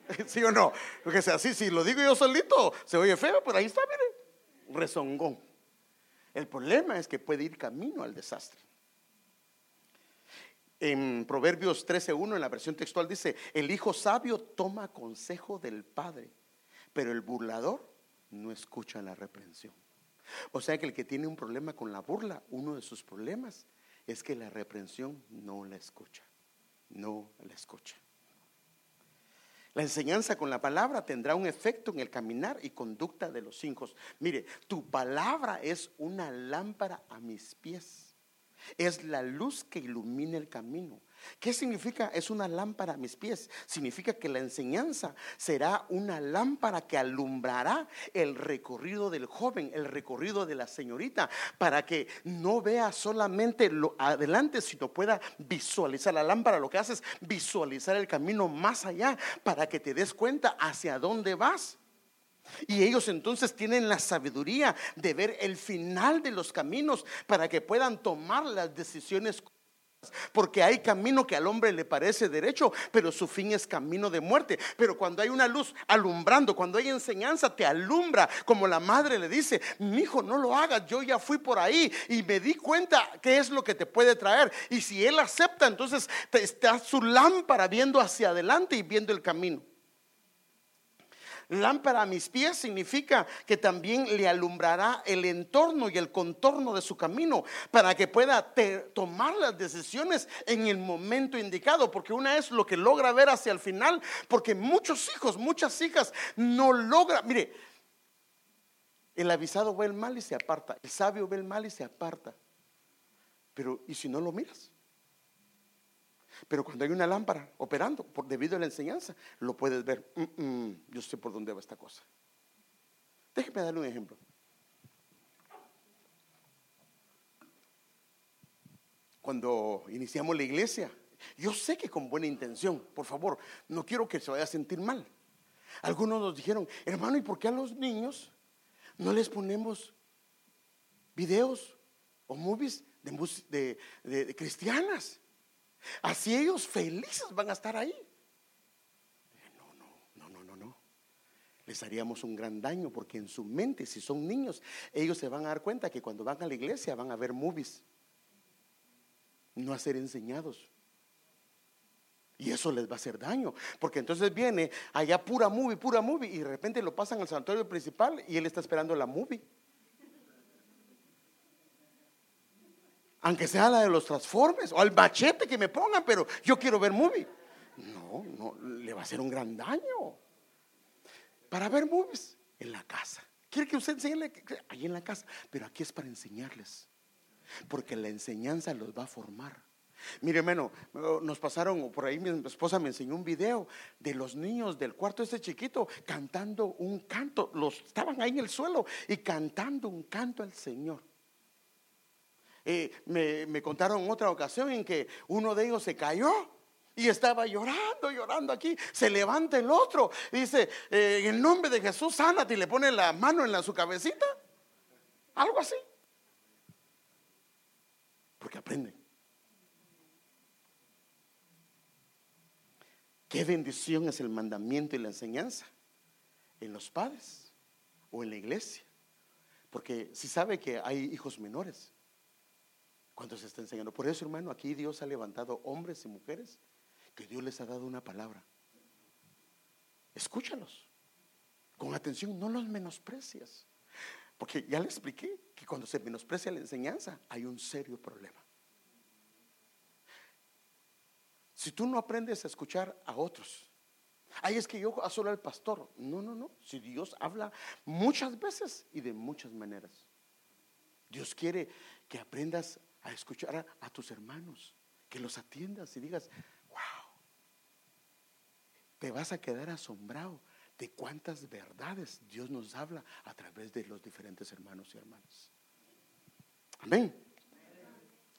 ¿Sí o no? Porque sea así, si lo digo yo solito, se oye feo, pero ahí está, mire, rezongón. El problema es que puede ir camino al desastre. En Proverbios 13:1, en la versión textual, dice: El hijo sabio toma consejo del padre, pero el burlador no escucha la reprensión. O sea que el que tiene un problema con la burla, uno de sus problemas es que la reprensión no la escucha. No la escucha. La enseñanza con la palabra tendrá un efecto en el caminar y conducta de los hijos. Mire, tu palabra es una lámpara a mis pies. Es la luz que ilumina el camino. ¿Qué significa? Es una lámpara a mis pies. Significa que la enseñanza será una lámpara que alumbrará el recorrido del joven, el recorrido de la señorita, para que no vea solamente lo adelante, sino pueda visualizar la lámpara. Lo que hace es visualizar el camino más allá para que te des cuenta hacia dónde vas. Y ellos entonces tienen la sabiduría de ver el final de los caminos para que puedan tomar las decisiones porque hay camino que al hombre le parece derecho, pero su fin es camino de muerte. Pero cuando hay una luz alumbrando, cuando hay enseñanza, te alumbra. Como la madre le dice, mi hijo, no lo hagas, yo ya fui por ahí y me di cuenta qué es lo que te puede traer. Y si él acepta, entonces está su lámpara viendo hacia adelante y viendo el camino. Lámpara a mis pies significa que también le alumbrará el entorno y el contorno de su camino para que pueda tomar las decisiones en el momento indicado, porque una es lo que logra ver hacia el final, porque muchos hijos, muchas hijas no logran, mire, el avisado ve el mal y se aparta, el sabio ve el mal y se aparta, pero ¿y si no lo miras? Pero cuando hay una lámpara operando por, debido a la enseñanza, lo puedes ver. Mm, mm, yo sé por dónde va esta cosa. Déjeme darle un ejemplo. Cuando iniciamos la iglesia, yo sé que con buena intención, por favor, no quiero que se vaya a sentir mal. Algunos nos dijeron, hermano, ¿y por qué a los niños no les ponemos videos o movies de, de cristianas? Así ellos felices van a estar ahí. No, no, no, no, no, no. Les haríamos un gran daño porque en su mente, si son niños, ellos se van a dar cuenta que cuando van a la iglesia van a ver movies, no a ser enseñados. Y eso les va a hacer daño, porque entonces viene allá pura movie, pura movie, y de repente lo pasan al santuario principal y él está esperando la movie. Aunque sea la de los transformes o al machete que me pongan, pero yo quiero ver movie. No, no, le va a hacer un gran daño. Para ver movies en la casa. Quiere que usted enseñe ahí en la casa, pero aquí es para enseñarles. Porque la enseñanza los va a formar. Mire, hermano, nos pasaron, por ahí mi esposa me enseñó un video de los niños del cuarto este chiquito cantando un canto. Los estaban ahí en el suelo y cantando un canto al Señor. Eh, me, contaron otra ocasión en que uno de ellos se cayó y estaba llorando, llorando aquí. Se levanta el otro dice, eh, en el nombre de Jesús, sánate y le pone la mano en la, su cabecita. Algo así. Porque aprenden. Qué bendición es el mandamiento y la enseñanza en los padres o en la iglesia. Porque si sabe que hay hijos menores, cuando se está enseñando. Por eso, hermano, aquí Dios ha levantado hombres y mujeres que Dios les ha dado una palabra. Escúchalos con atención, no los menosprecias. Porque ya le expliqué que cuando se menosprecia la enseñanza hay un serio problema. Si tú no aprendes a escuchar a otros, Ay, es que yo solo al pastor. No, no, no. Si Dios habla muchas veces y de muchas maneras. Dios quiere que aprendas a escuchar a, tus hermanos, que los atiendas y digas, wow, te vas a quedar asombrado de cuántas verdades Dios nos habla a través de los diferentes hermanos y hermanas. Amén.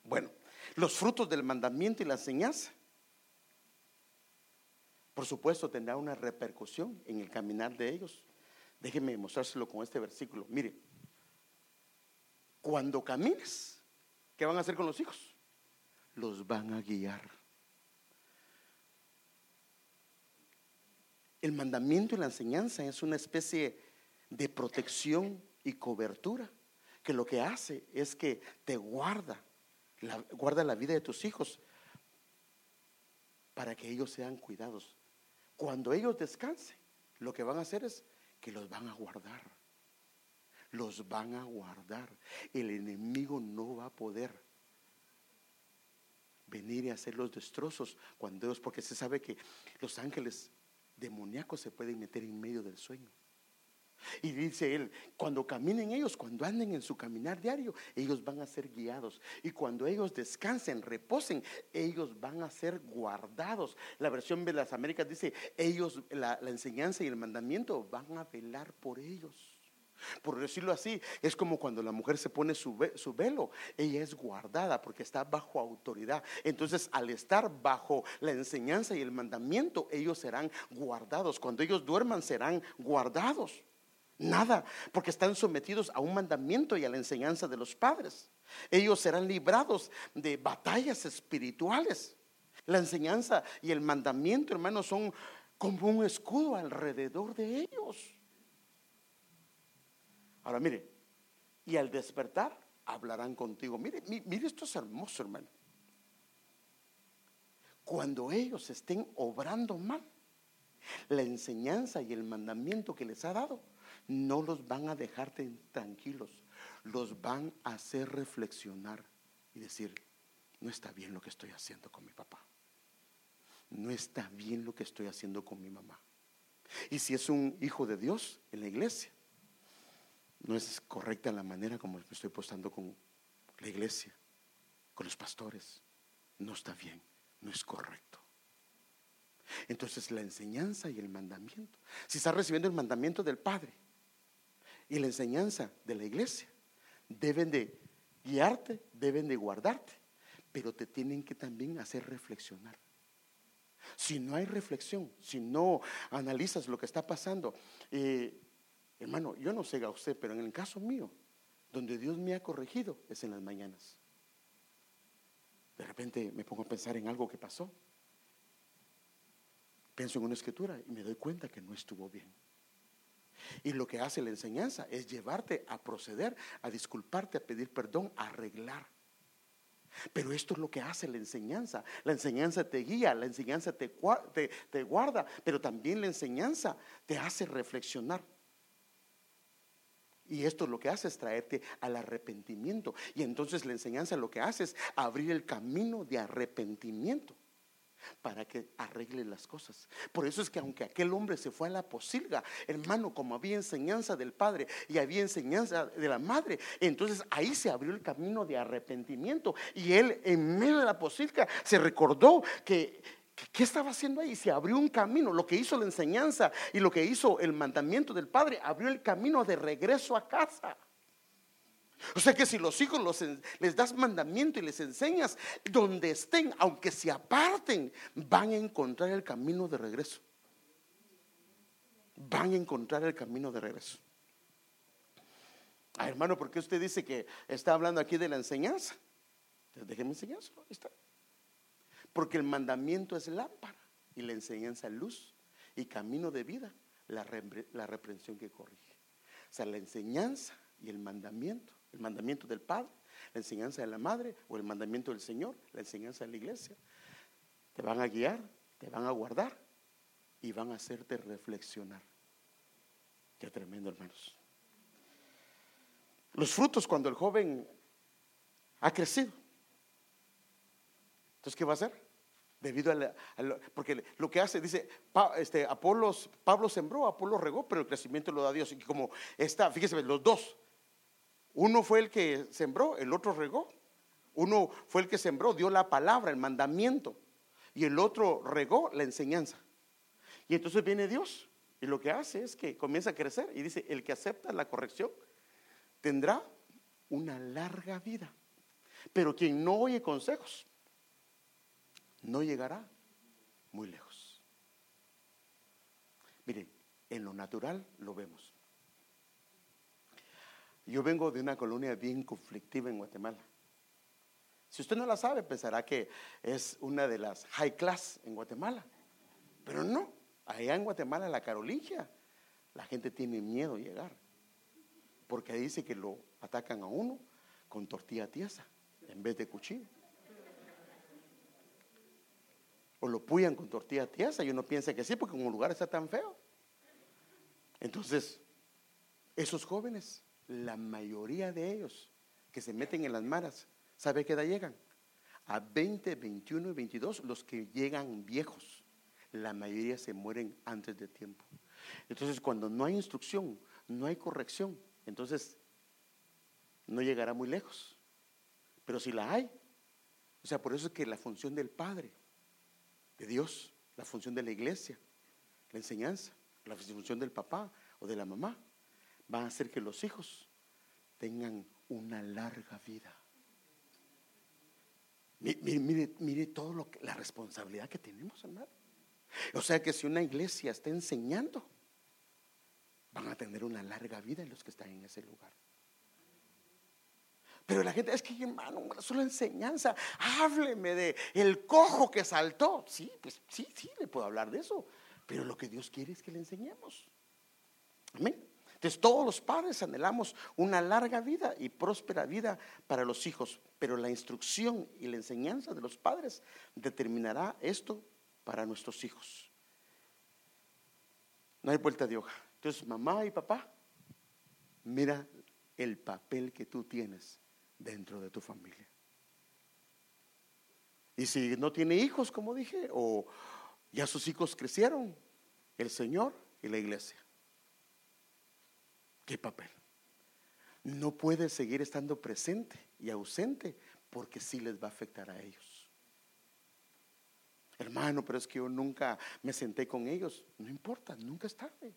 Bueno, los frutos del mandamiento y la enseñanza por supuesto tendrá una repercusión en el caminar de ellos. Déjenme mostrárselo con este versículo. Mire, cuando camines, ¿qué van a hacer con los hijos? Los van a guiar. El mandamiento y la enseñanza es una especie de protección y cobertura que lo que hace es que te guarda, guarda la vida de tus hijos para que ellos sean cuidados. Cuando ellos descansen, lo que van a hacer es que los van a guardar. Los van a guardar. El enemigo no va a poder venir y hacer los destrozos cuando ellos, porque se sabe que los ángeles demoníacos se pueden meter en medio del sueño. Y dice él, cuando caminen ellos, cuando anden en su caminar diario, ellos van a ser guiados. Y cuando ellos descansen, reposen, ellos van a ser guardados. La versión de las Américas dice, ellos, la, enseñanza y el mandamiento van a velar por ellos. Por decirlo así, es como cuando la mujer se pone su, su, velo, ella es guardada porque está bajo autoridad. Entonces, al estar bajo la enseñanza y el mandamiento, ellos serán guardados. Cuando ellos duerman, serán guardados. Nada, porque están sometidos a un mandamiento y a la enseñanza de los padres. Ellos serán librados de batallas espirituales. La enseñanza y el mandamiento, hermanos, son como un escudo alrededor de ellos. Ahora mire, y al despertar hablarán contigo. Mire, mire, esto es hermoso, hermano. Cuando ellos estén obrando mal, la enseñanza y el mandamiento que les ha dado no los van a dejarte tranquilos, los van a hacer reflexionar y decir, no está bien lo que estoy haciendo con mi papá, no está bien lo que estoy haciendo con mi mamá. Y si es un hijo de Dios en la iglesia, no es correcta la manera como me estoy postando con la iglesia, con los pastores, no está bien, no es correcto. Entonces la enseñanza y el mandamiento, si está recibiendo el mandamiento del Padre, y la enseñanza de la iglesia deben de guiarte, deben de guardarte, pero te tienen que también hacer reflexionar. Si no hay reflexión, si no analizas lo que está pasando, eh, hermano, yo no sé a usted, pero en el caso mío, donde Dios me ha corregido es en las mañanas. De repente me pongo a pensar en algo que pasó. Pienso en una escritura y me doy cuenta que no estuvo bien. Y lo que hace la enseñanza es llevarte a proceder, a disculparte, a pedir perdón, a arreglar. Pero esto es lo que hace la enseñanza. La enseñanza te guía, la enseñanza te, te, guarda, pero también la enseñanza te hace reflexionar. Y esto lo que hace es traerte al arrepentimiento. Y entonces la enseñanza lo que hace es abrir el camino de arrepentimiento para que arregle las cosas. Por eso es que aunque aquel hombre se fue a la posilga, hermano, como había enseñanza del padre y había enseñanza de la madre, entonces ahí se abrió el camino de arrepentimiento y él en medio de la posilga se recordó que ¿Qué estaba haciendo ahí? Se abrió un camino. Lo que hizo la enseñanza y lo que hizo el mandamiento del Padre abrió el camino de regreso a casa. O sea que si los hijos les das mandamiento y les enseñas, donde estén, aunque se aparten, van a encontrar el camino de regreso. Van a encontrar el camino de regreso. Ah, hermano, ¿por qué usted dice que está hablando aquí de la enseñanza? Déjeme enseñárselo, está. Porque el mandamiento es lámpara y la enseñanza luz y camino de vida, la, la reprensión que corrige. O sea, la enseñanza y el mandamiento, el mandamiento del Padre, la enseñanza de la Madre o el mandamiento del Señor, la enseñanza de la iglesia, te van a guiar, te van a guardar y van a hacerte reflexionar. Qué tremendo, hermanos. Los frutos cuando el joven ha crecido. Entonces, ¿qué va a hacer? Debido a, porque lo que hace, dice, este, Apolos, Pablo sembró, Apolo regó, pero el crecimiento lo da Dios. Y como está, fíjese, los dos, uno fue el que sembró, el otro regó. Uno fue el que sembró, dio la palabra, el mandamiento. Y el otro regó la enseñanza. Y entonces viene Dios y lo que hace es que comienza a crecer y dice, el que acepta la corrección tendrá una larga vida. Pero quien no oye consejos no llegará muy lejos. Mire, en lo natural lo vemos. Yo vengo de una colonia bien conflictiva en Guatemala. Si usted no la sabe, pensará que es una de las high class en Guatemala. Pero no, allá en Guatemala, la Carolingia, la gente tiene miedo de llegar. Porque dice que lo atacan a uno con tortilla tiesa en vez de cuchillo. O lo puyan con tortilla tiesa y uno piensa que sí, porque un lugar está tan feo. Entonces, esos jóvenes, la mayoría de ellos que se meten en las maras, ¿sabe qué edad llegan? A 20, 21 y 22, los que llegan viejos, la mayoría se mueren antes de tiempo. Entonces, cuando no hay instrucción, no hay corrección, entonces no llegará muy lejos. Pero si la hay, o sea, por eso es que la función del Padre de Dios, la función de la iglesia, la enseñanza, la función del papá o de la mamá, va a hacer que los hijos tengan una larga vida. Mire, mire, mire todo lo que, la responsabilidad que tenemos, hermano. O sea que si una iglesia está enseñando, van a tener una larga vida los que están en ese lugar. Pero la gente, es que hermano, solo enseñanza, hábleme de el cojo que saltó. Sí, pues sí, sí, le puedo hablar de eso. Pero lo que Dios quiere es que le enseñemos. Amén. Entonces todos los padres anhelamos una larga vida y próspera vida para los hijos, pero la instrucción y la enseñanza de los padres determinará esto para nuestros hijos. No hay vuelta de hoja. Entonces, mamá y papá, mira el papel que tú tienes dentro de tu familia. Y si no tiene hijos, como dije, o ya sus hijos crecieron, el Señor y la iglesia. ¿Qué papel? No puede seguir estando presente y ausente porque sí les va a afectar a ellos. Hermano, pero es que yo nunca me senté con ellos. No importa, nunca es tarde.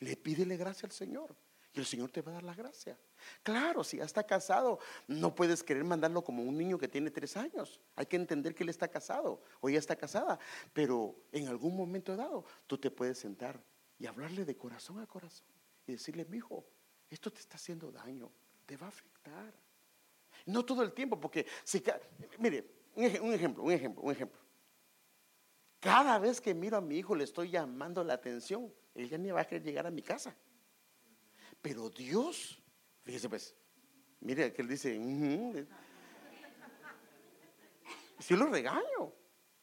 Le pídele gracia al Señor. Y el Señor te va a dar la gracia. Claro, si ya está casado, no puedes querer mandarlo como un niño que tiene tres años. Hay que entender que él está casado o ella está casada. Pero en algún momento dado, tú te puedes sentar y hablarle de corazón a corazón y decirle, mi hijo, esto te está haciendo daño, te va a afectar. No todo el tiempo, porque si, mire, un ejemplo, un ejemplo, un ejemplo. Cada vez que miro a mi hijo le estoy llamando la atención, él ya ni va a querer llegar a mi casa. Pero Dios, fíjese pues, mire que él dice, si lo regaño,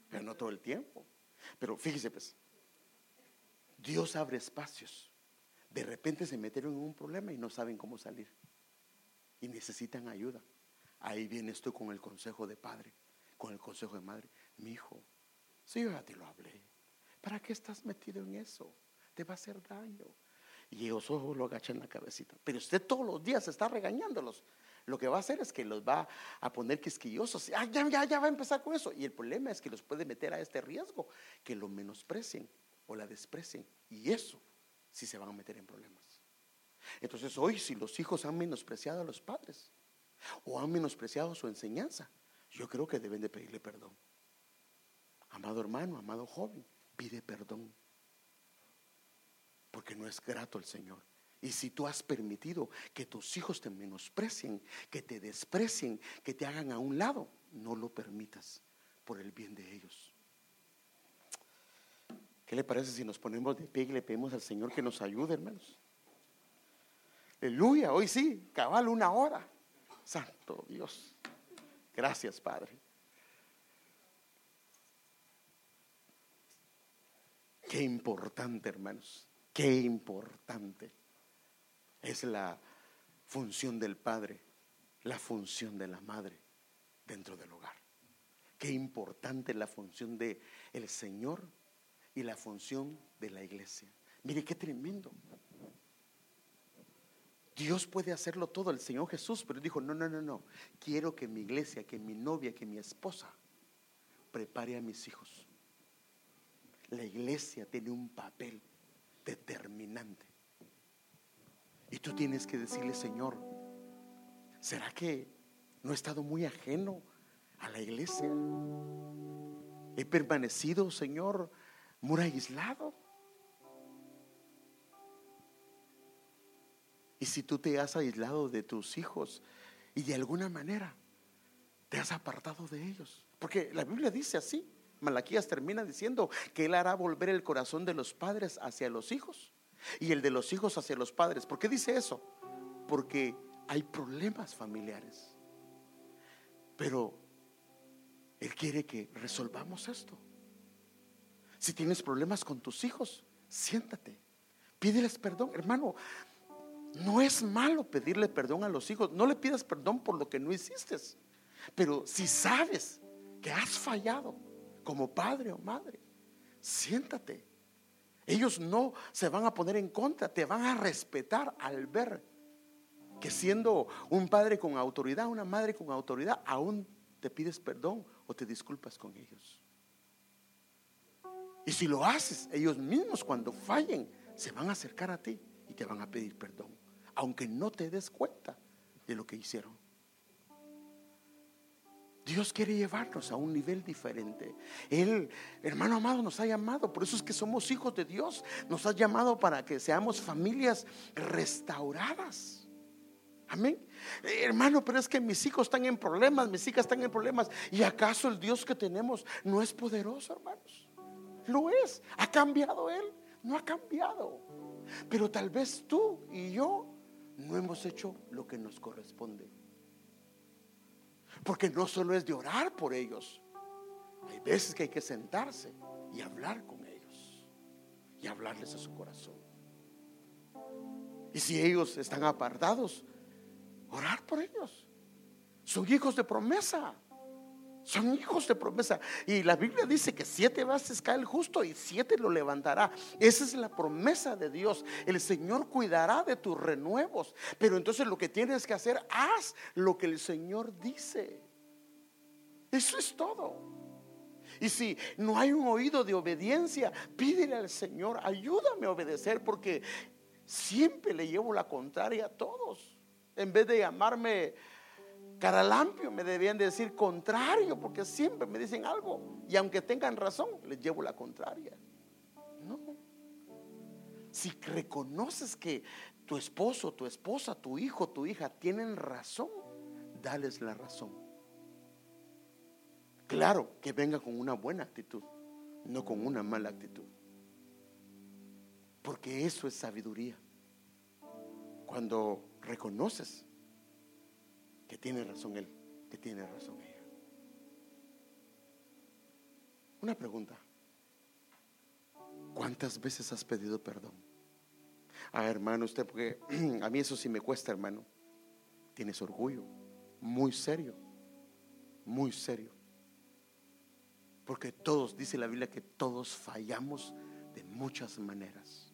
pero no todo el tiempo. Pero fíjese pues, Dios abre espacios. De repente se metieron en un problema y no saben cómo salir. Y necesitan ayuda. Ahí vienes tú con el consejo de padre, con el consejo de madre. Mi hijo, si yo ya te lo hablé, ¿para qué estás metido en eso? Te va a hacer daño y ellos ojos lo agachan la cabecita. Pero usted todos los días está regañándolos. Lo que va a hacer es que los va a poner quisquillosos. Ah, ya, ya, ya va a empezar con eso. Y el problema es que los puede meter a este riesgo, que lo menosprecien o la desprecien. Y eso sí se van a meter en problemas. Entonces hoy si los hijos han menospreciado a los padres o han menospreciado su enseñanza, yo creo que deben de pedirle perdón. Amado hermano, amado joven, pide perdón porque no es grato el Señor. Y si tú has permitido que tus hijos te menosprecien, que te desprecien, que te hagan a un lado, no lo permitas por el bien de ellos. ¿Qué le parece si nos ponemos de pie y le pedimos al Señor que nos ayude, hermanos? Aleluya, hoy sí, cabal una hora. Santo Dios. Gracias, Padre. Qué importante, hermanos. Qué importante es la función del Padre, la función de la Madre dentro del hogar. Qué importante la función de el Señor y la función de la iglesia. Mire qué tremendo. Dios puede hacerlo todo, el Señor Jesús, pero dijo, no, no, no, no. Quiero que mi iglesia, que mi novia, que mi esposa prepare a mis hijos. La iglesia tiene un papel determinante. Y tú tienes que decirle, Señor, ¿será que no he estado muy ajeno a la iglesia? He permanecido, Señor, muy aislado. Y si tú te has aislado de tus hijos y de alguna manera te has apartado de ellos, porque la Biblia dice así, Malaquías termina diciendo que Él hará volver el corazón de los padres hacia los hijos y el de los hijos hacia los padres. ¿Por qué dice eso? Porque hay problemas familiares. Pero Él quiere que resolvamos esto. Si tienes problemas con tus hijos, siéntate, pídeles perdón. Hermano, no es malo pedirle perdón a los hijos. No le pidas perdón por lo que no hiciste. Pero si sabes que has fallado, como padre o madre. Siéntate. Ellos no se van a poner en contra, te van a respetar al ver que siendo un padre con autoridad, una madre con autoridad, aún te pides perdón o te disculpas con ellos. Y si lo haces, ellos mismos cuando fallen se van a acercar a ti y te van a pedir perdón, aunque no te des cuenta de lo que hicieron. Dios quiere llevarnos a un nivel diferente. Él, hermano amado, nos ha llamado. Por eso es que somos hijos de Dios. Nos ha llamado para que seamos familias restauradas. Amén. Eh, hermano, pero es que mis hijos están en problemas, mis hijas están en problemas. ¿Y acaso el Dios que tenemos no es poderoso, hermanos? Lo es. ¿Ha cambiado Él? No ha cambiado. Pero tal vez tú y yo no hemos hecho lo que nos corresponde. Porque no solo es de orar por ellos. Hay veces que hay que sentarse y hablar con ellos. Y hablarles a su corazón. Y si ellos están apartados, orar por ellos. Son hijos de promesa. Son hijos de promesa. Y la Biblia dice que siete veces cae el justo y siete lo levantará. Esa es la promesa de Dios. El Señor cuidará de tus renuevos. Pero entonces lo que tienes que hacer, haz lo que el Señor dice. Eso es todo. Y si no hay un oído de obediencia, pídele al Señor, ayúdame a obedecer porque siempre le llevo la contraria a todos. En vez de llamarme Caralampio me debían decir contrario, porque siempre me dicen algo. Y aunque tengan razón, les llevo la contraria. No. Si reconoces que tu esposo, tu esposa, tu hijo, tu hija tienen razón, dales la razón. Claro que venga con una buena actitud, no con una mala actitud. Porque eso es sabiduría. Cuando reconoces que tiene razón él, que tiene razón ella. Una pregunta. ¿Cuántas veces has pedido perdón? Ah, hermano, usted, porque a mí eso sí me cuesta, hermano. Tienes orgullo, muy serio, muy serio. Porque todos, dice la Biblia, que todos fallamos de muchas maneras.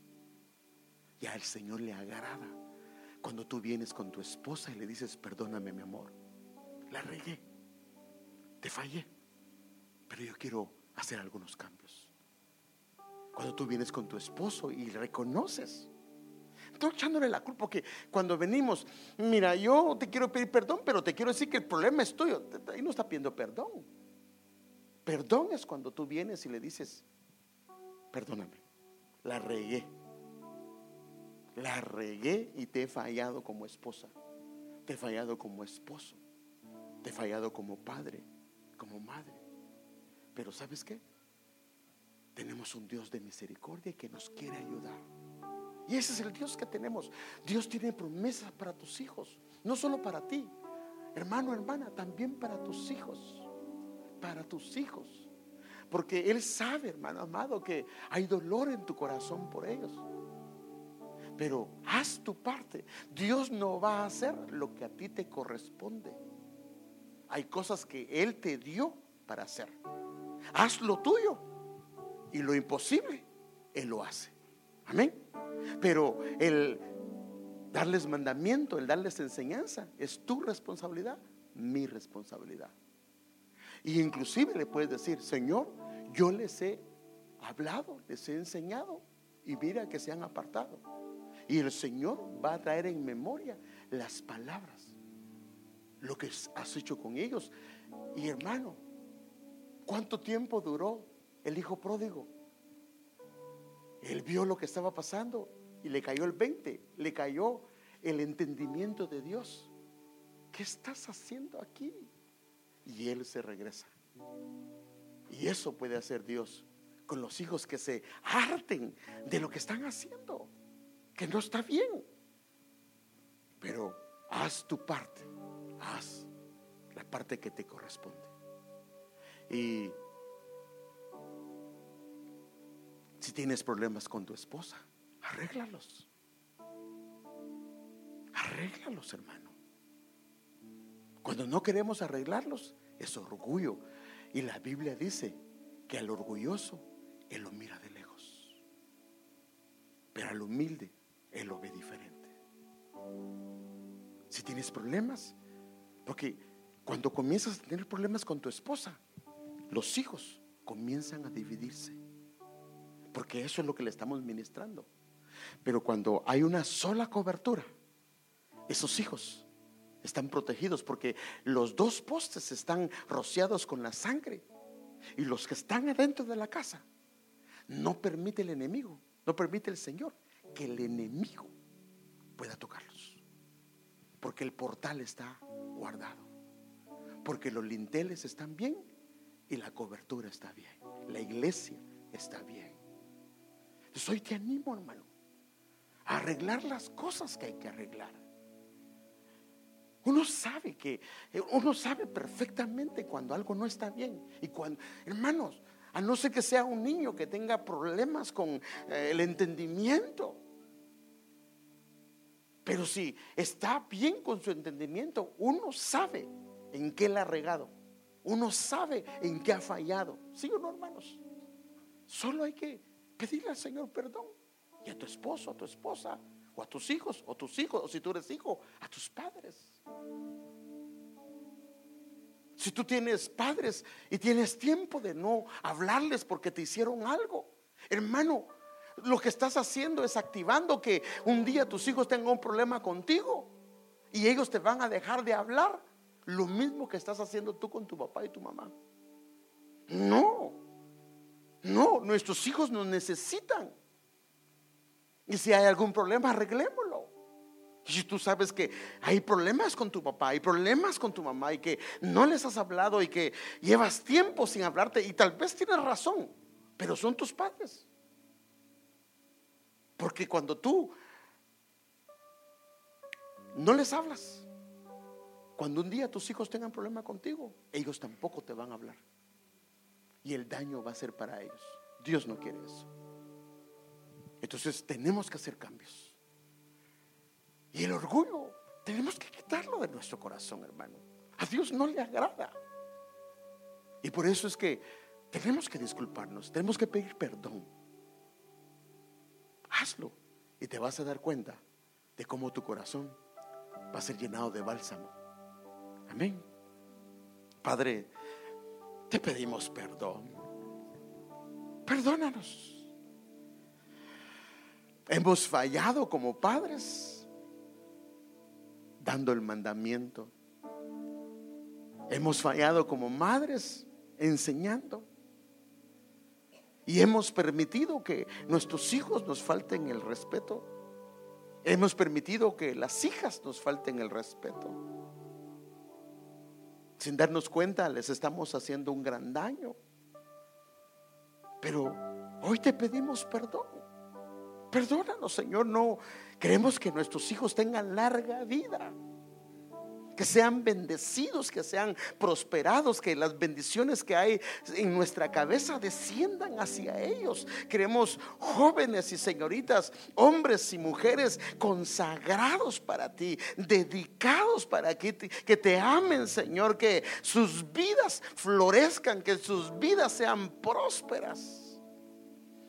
Y al Señor le agrada cuando tú vienes con tu esposa y le dices, perdóname mi amor, la regué, te fallé, pero yo quiero hacer algunos cambios. Cuando tú vienes con tu esposo y reconoces, estoy echándole la culpa porque cuando venimos, mira, yo te quiero pedir perdón, pero te quiero decir que el problema es tuyo. Ahí no está pidiendo perdón. Perdón es cuando tú vienes y le dices, perdóname, la regué la regué y te he fallado como esposa, te he fallado como esposo, te he fallado como padre, como madre. Pero ¿sabes qué? tenemos un Dios de misericordia que nos quiere ayudar. Y ese es el Dios que tenemos. Dios tiene promesas para tus hijos, no solo para ti, hermano, hermana, también para tus hijos, para tus hijos. Porque Él sabe, hermano amado, que hay dolor en tu corazón por ellos. Pero haz tu parte. Dios no va a hacer lo que a ti te corresponde. Hay cosas que Él te dio para hacer. Haz lo tuyo. Y lo imposible, Él lo hace. Amén. Pero el darles mandamiento, el darles enseñanza, es tu responsabilidad, mi responsabilidad. Y inclusive le puedes decir, Señor, yo les he hablado, les he enseñado y mira que se han apartado. Y el Señor va a traer en memoria las palabras, lo que has hecho con ellos. Y hermano, ¿cuánto tiempo duró el hijo pródigo? Él vio lo que estaba pasando y le cayó el 20, le cayó el entendimiento de Dios. ¿Qué estás haciendo aquí? Y él se regresa. Y eso puede hacer Dios con los hijos que se harten de lo que están haciendo, que no está bien. Pero haz tu parte, haz la parte que te corresponde. Y si tienes problemas con tu esposa, arréglalos. Arréglalos, hermano. Cuando no queremos arreglarlos, es orgullo. Y la Biblia dice que al orgulloso Él lo mira de lejos. Pero al humilde Él lo ve diferente. Si tienes problemas, porque cuando comienzas a tener problemas con tu esposa, los hijos comienzan a dividirse. Porque eso es lo que le estamos ministrando. Pero cuando hay una sola cobertura, esos hijos están protegidos porque los dos postes están rociados con la sangre. Y los que están adentro de la casa, no permite el enemigo, no permite el Señor que el enemigo pueda tocarlos. Porque el portal está guardado. Porque los linteles están bien y la cobertura está bien. La iglesia está bien. Entonces hoy te animo, hermano, a arreglar las cosas que hay que arreglar. Uno sabe que, eh, uno sabe perfectamente cuando algo no está bien. Y cuando, hermanos, a no ser que sea un niño que tenga problemas con eh, el entendimiento. Pero si está bien con su entendimiento, uno sabe en qué le ha regado. Uno sabe en qué ha fallado. ¿Sí o no, hermanos? Solo hay que pedirle al Señor perdón. Y a tu esposo, a tu esposa, o a tus hijos, o tus hijos, o si tú eres hijo, a tus padres. Si tú tienes padres y tienes tiempo de no hablarles porque te hicieron algo, hermano, lo que estás haciendo es activando que un día tus hijos tengan un problema contigo y ellos te van a dejar de hablar. Lo mismo que estás haciendo tú con tu papá y tu mamá. No, no, nuestros hijos nos necesitan. Y si hay algún problema, arreglémoslo. Y si tú sabes que hay problemas con tu papá, hay problemas con tu mamá y que no les has hablado y que llevas tiempo sin hablarte y tal vez tienes razón, pero son tus padres. Porque cuando tú no les hablas, cuando un día tus hijos tengan problema contigo, ellos tampoco te van a hablar. Y el daño va a ser para ellos. Dios no quiere eso. Entonces tenemos que hacer cambios. Y el orgullo tenemos que quitarlo de nuestro corazón, hermano. A Dios no le agrada. Y por eso es que tenemos que disculparnos, tenemos que pedir perdón. Hazlo y te vas a dar cuenta de cómo tu corazón va a ser llenado de bálsamo. Amén. Padre, te pedimos perdón. Perdónanos. Hemos fallado como padres dando el mandamiento. Hemos fallado como madres enseñando. Y hemos permitido que nuestros hijos nos falten el respeto. Hemos permitido que las hijas nos falten el respeto. Sin darnos cuenta les estamos haciendo un gran daño. Pero Hoy te pedimos perdón. Perdónanos, Señor. No queremos que nuestros hijos tengan larga vida que sean bendecidos, que sean prosperados, que las bendiciones que hay en nuestra cabeza desciendan hacia ellos. Queremos jóvenes y señoritas, hombres y mujeres consagrados para ti, dedicados para que te, que te amen, Señor, que sus vidas florezcan, que sus vidas sean prósperas.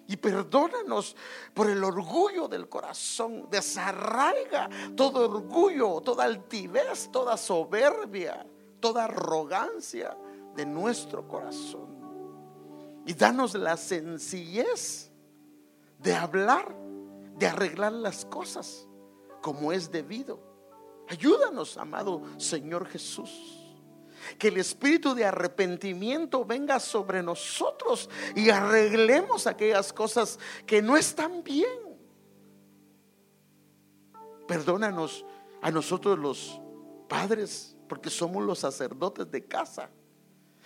Y perdónanos por el orgullo del corazón. Desarraiga todo orgullo, toda altivez, toda soberbia, toda arrogancia de nuestro corazón. Y danos la sencillez de hablar, de arreglar las cosas como es debido. Ayúdanos, amado Señor Jesús que el espíritu de arrepentimiento venga sobre nosotros y arreglemos aquellas cosas que no están bien. Perdónanos a nosotros los padres, porque somos los sacerdotes de casa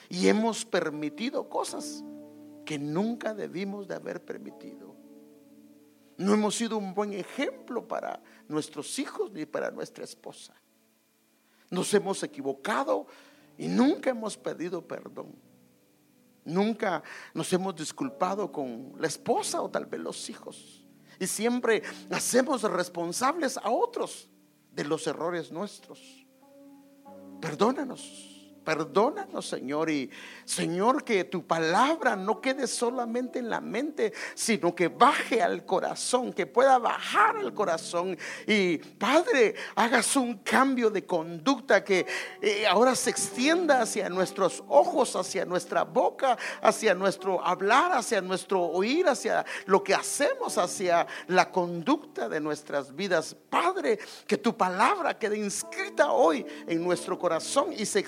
y hemos permitido cosas que nunca debimos de haber permitido. No hemos sido un buen ejemplo para nuestros hijos ni para nuestra esposa. Nos hemos equivocado y nunca hemos pedido perdón. Nunca nos hemos disculpado con la esposa o tal vez los hijos. Y siempre hacemos responsables a otros de los errores nuestros. Perdónanos. Perdónanos, Señor, y Señor, que tu palabra no quede solamente en la mente, sino que baje al corazón, que pueda bajar al corazón. Y Padre, hagas un cambio de conducta que eh, ahora se extienda hacia nuestros ojos, hacia nuestra boca, hacia nuestro hablar, hacia nuestro oír, hacia lo que hacemos, hacia la conducta de nuestras vidas. Padre, que tu palabra quede inscrita hoy en nuestro corazón y se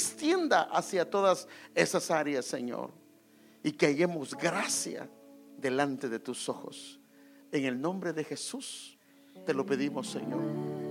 hacia todas esas áreas, Señor. Y que hallemos gracia delante de tus ojos. En el nombre de Jesús te lo pedimos, Señor.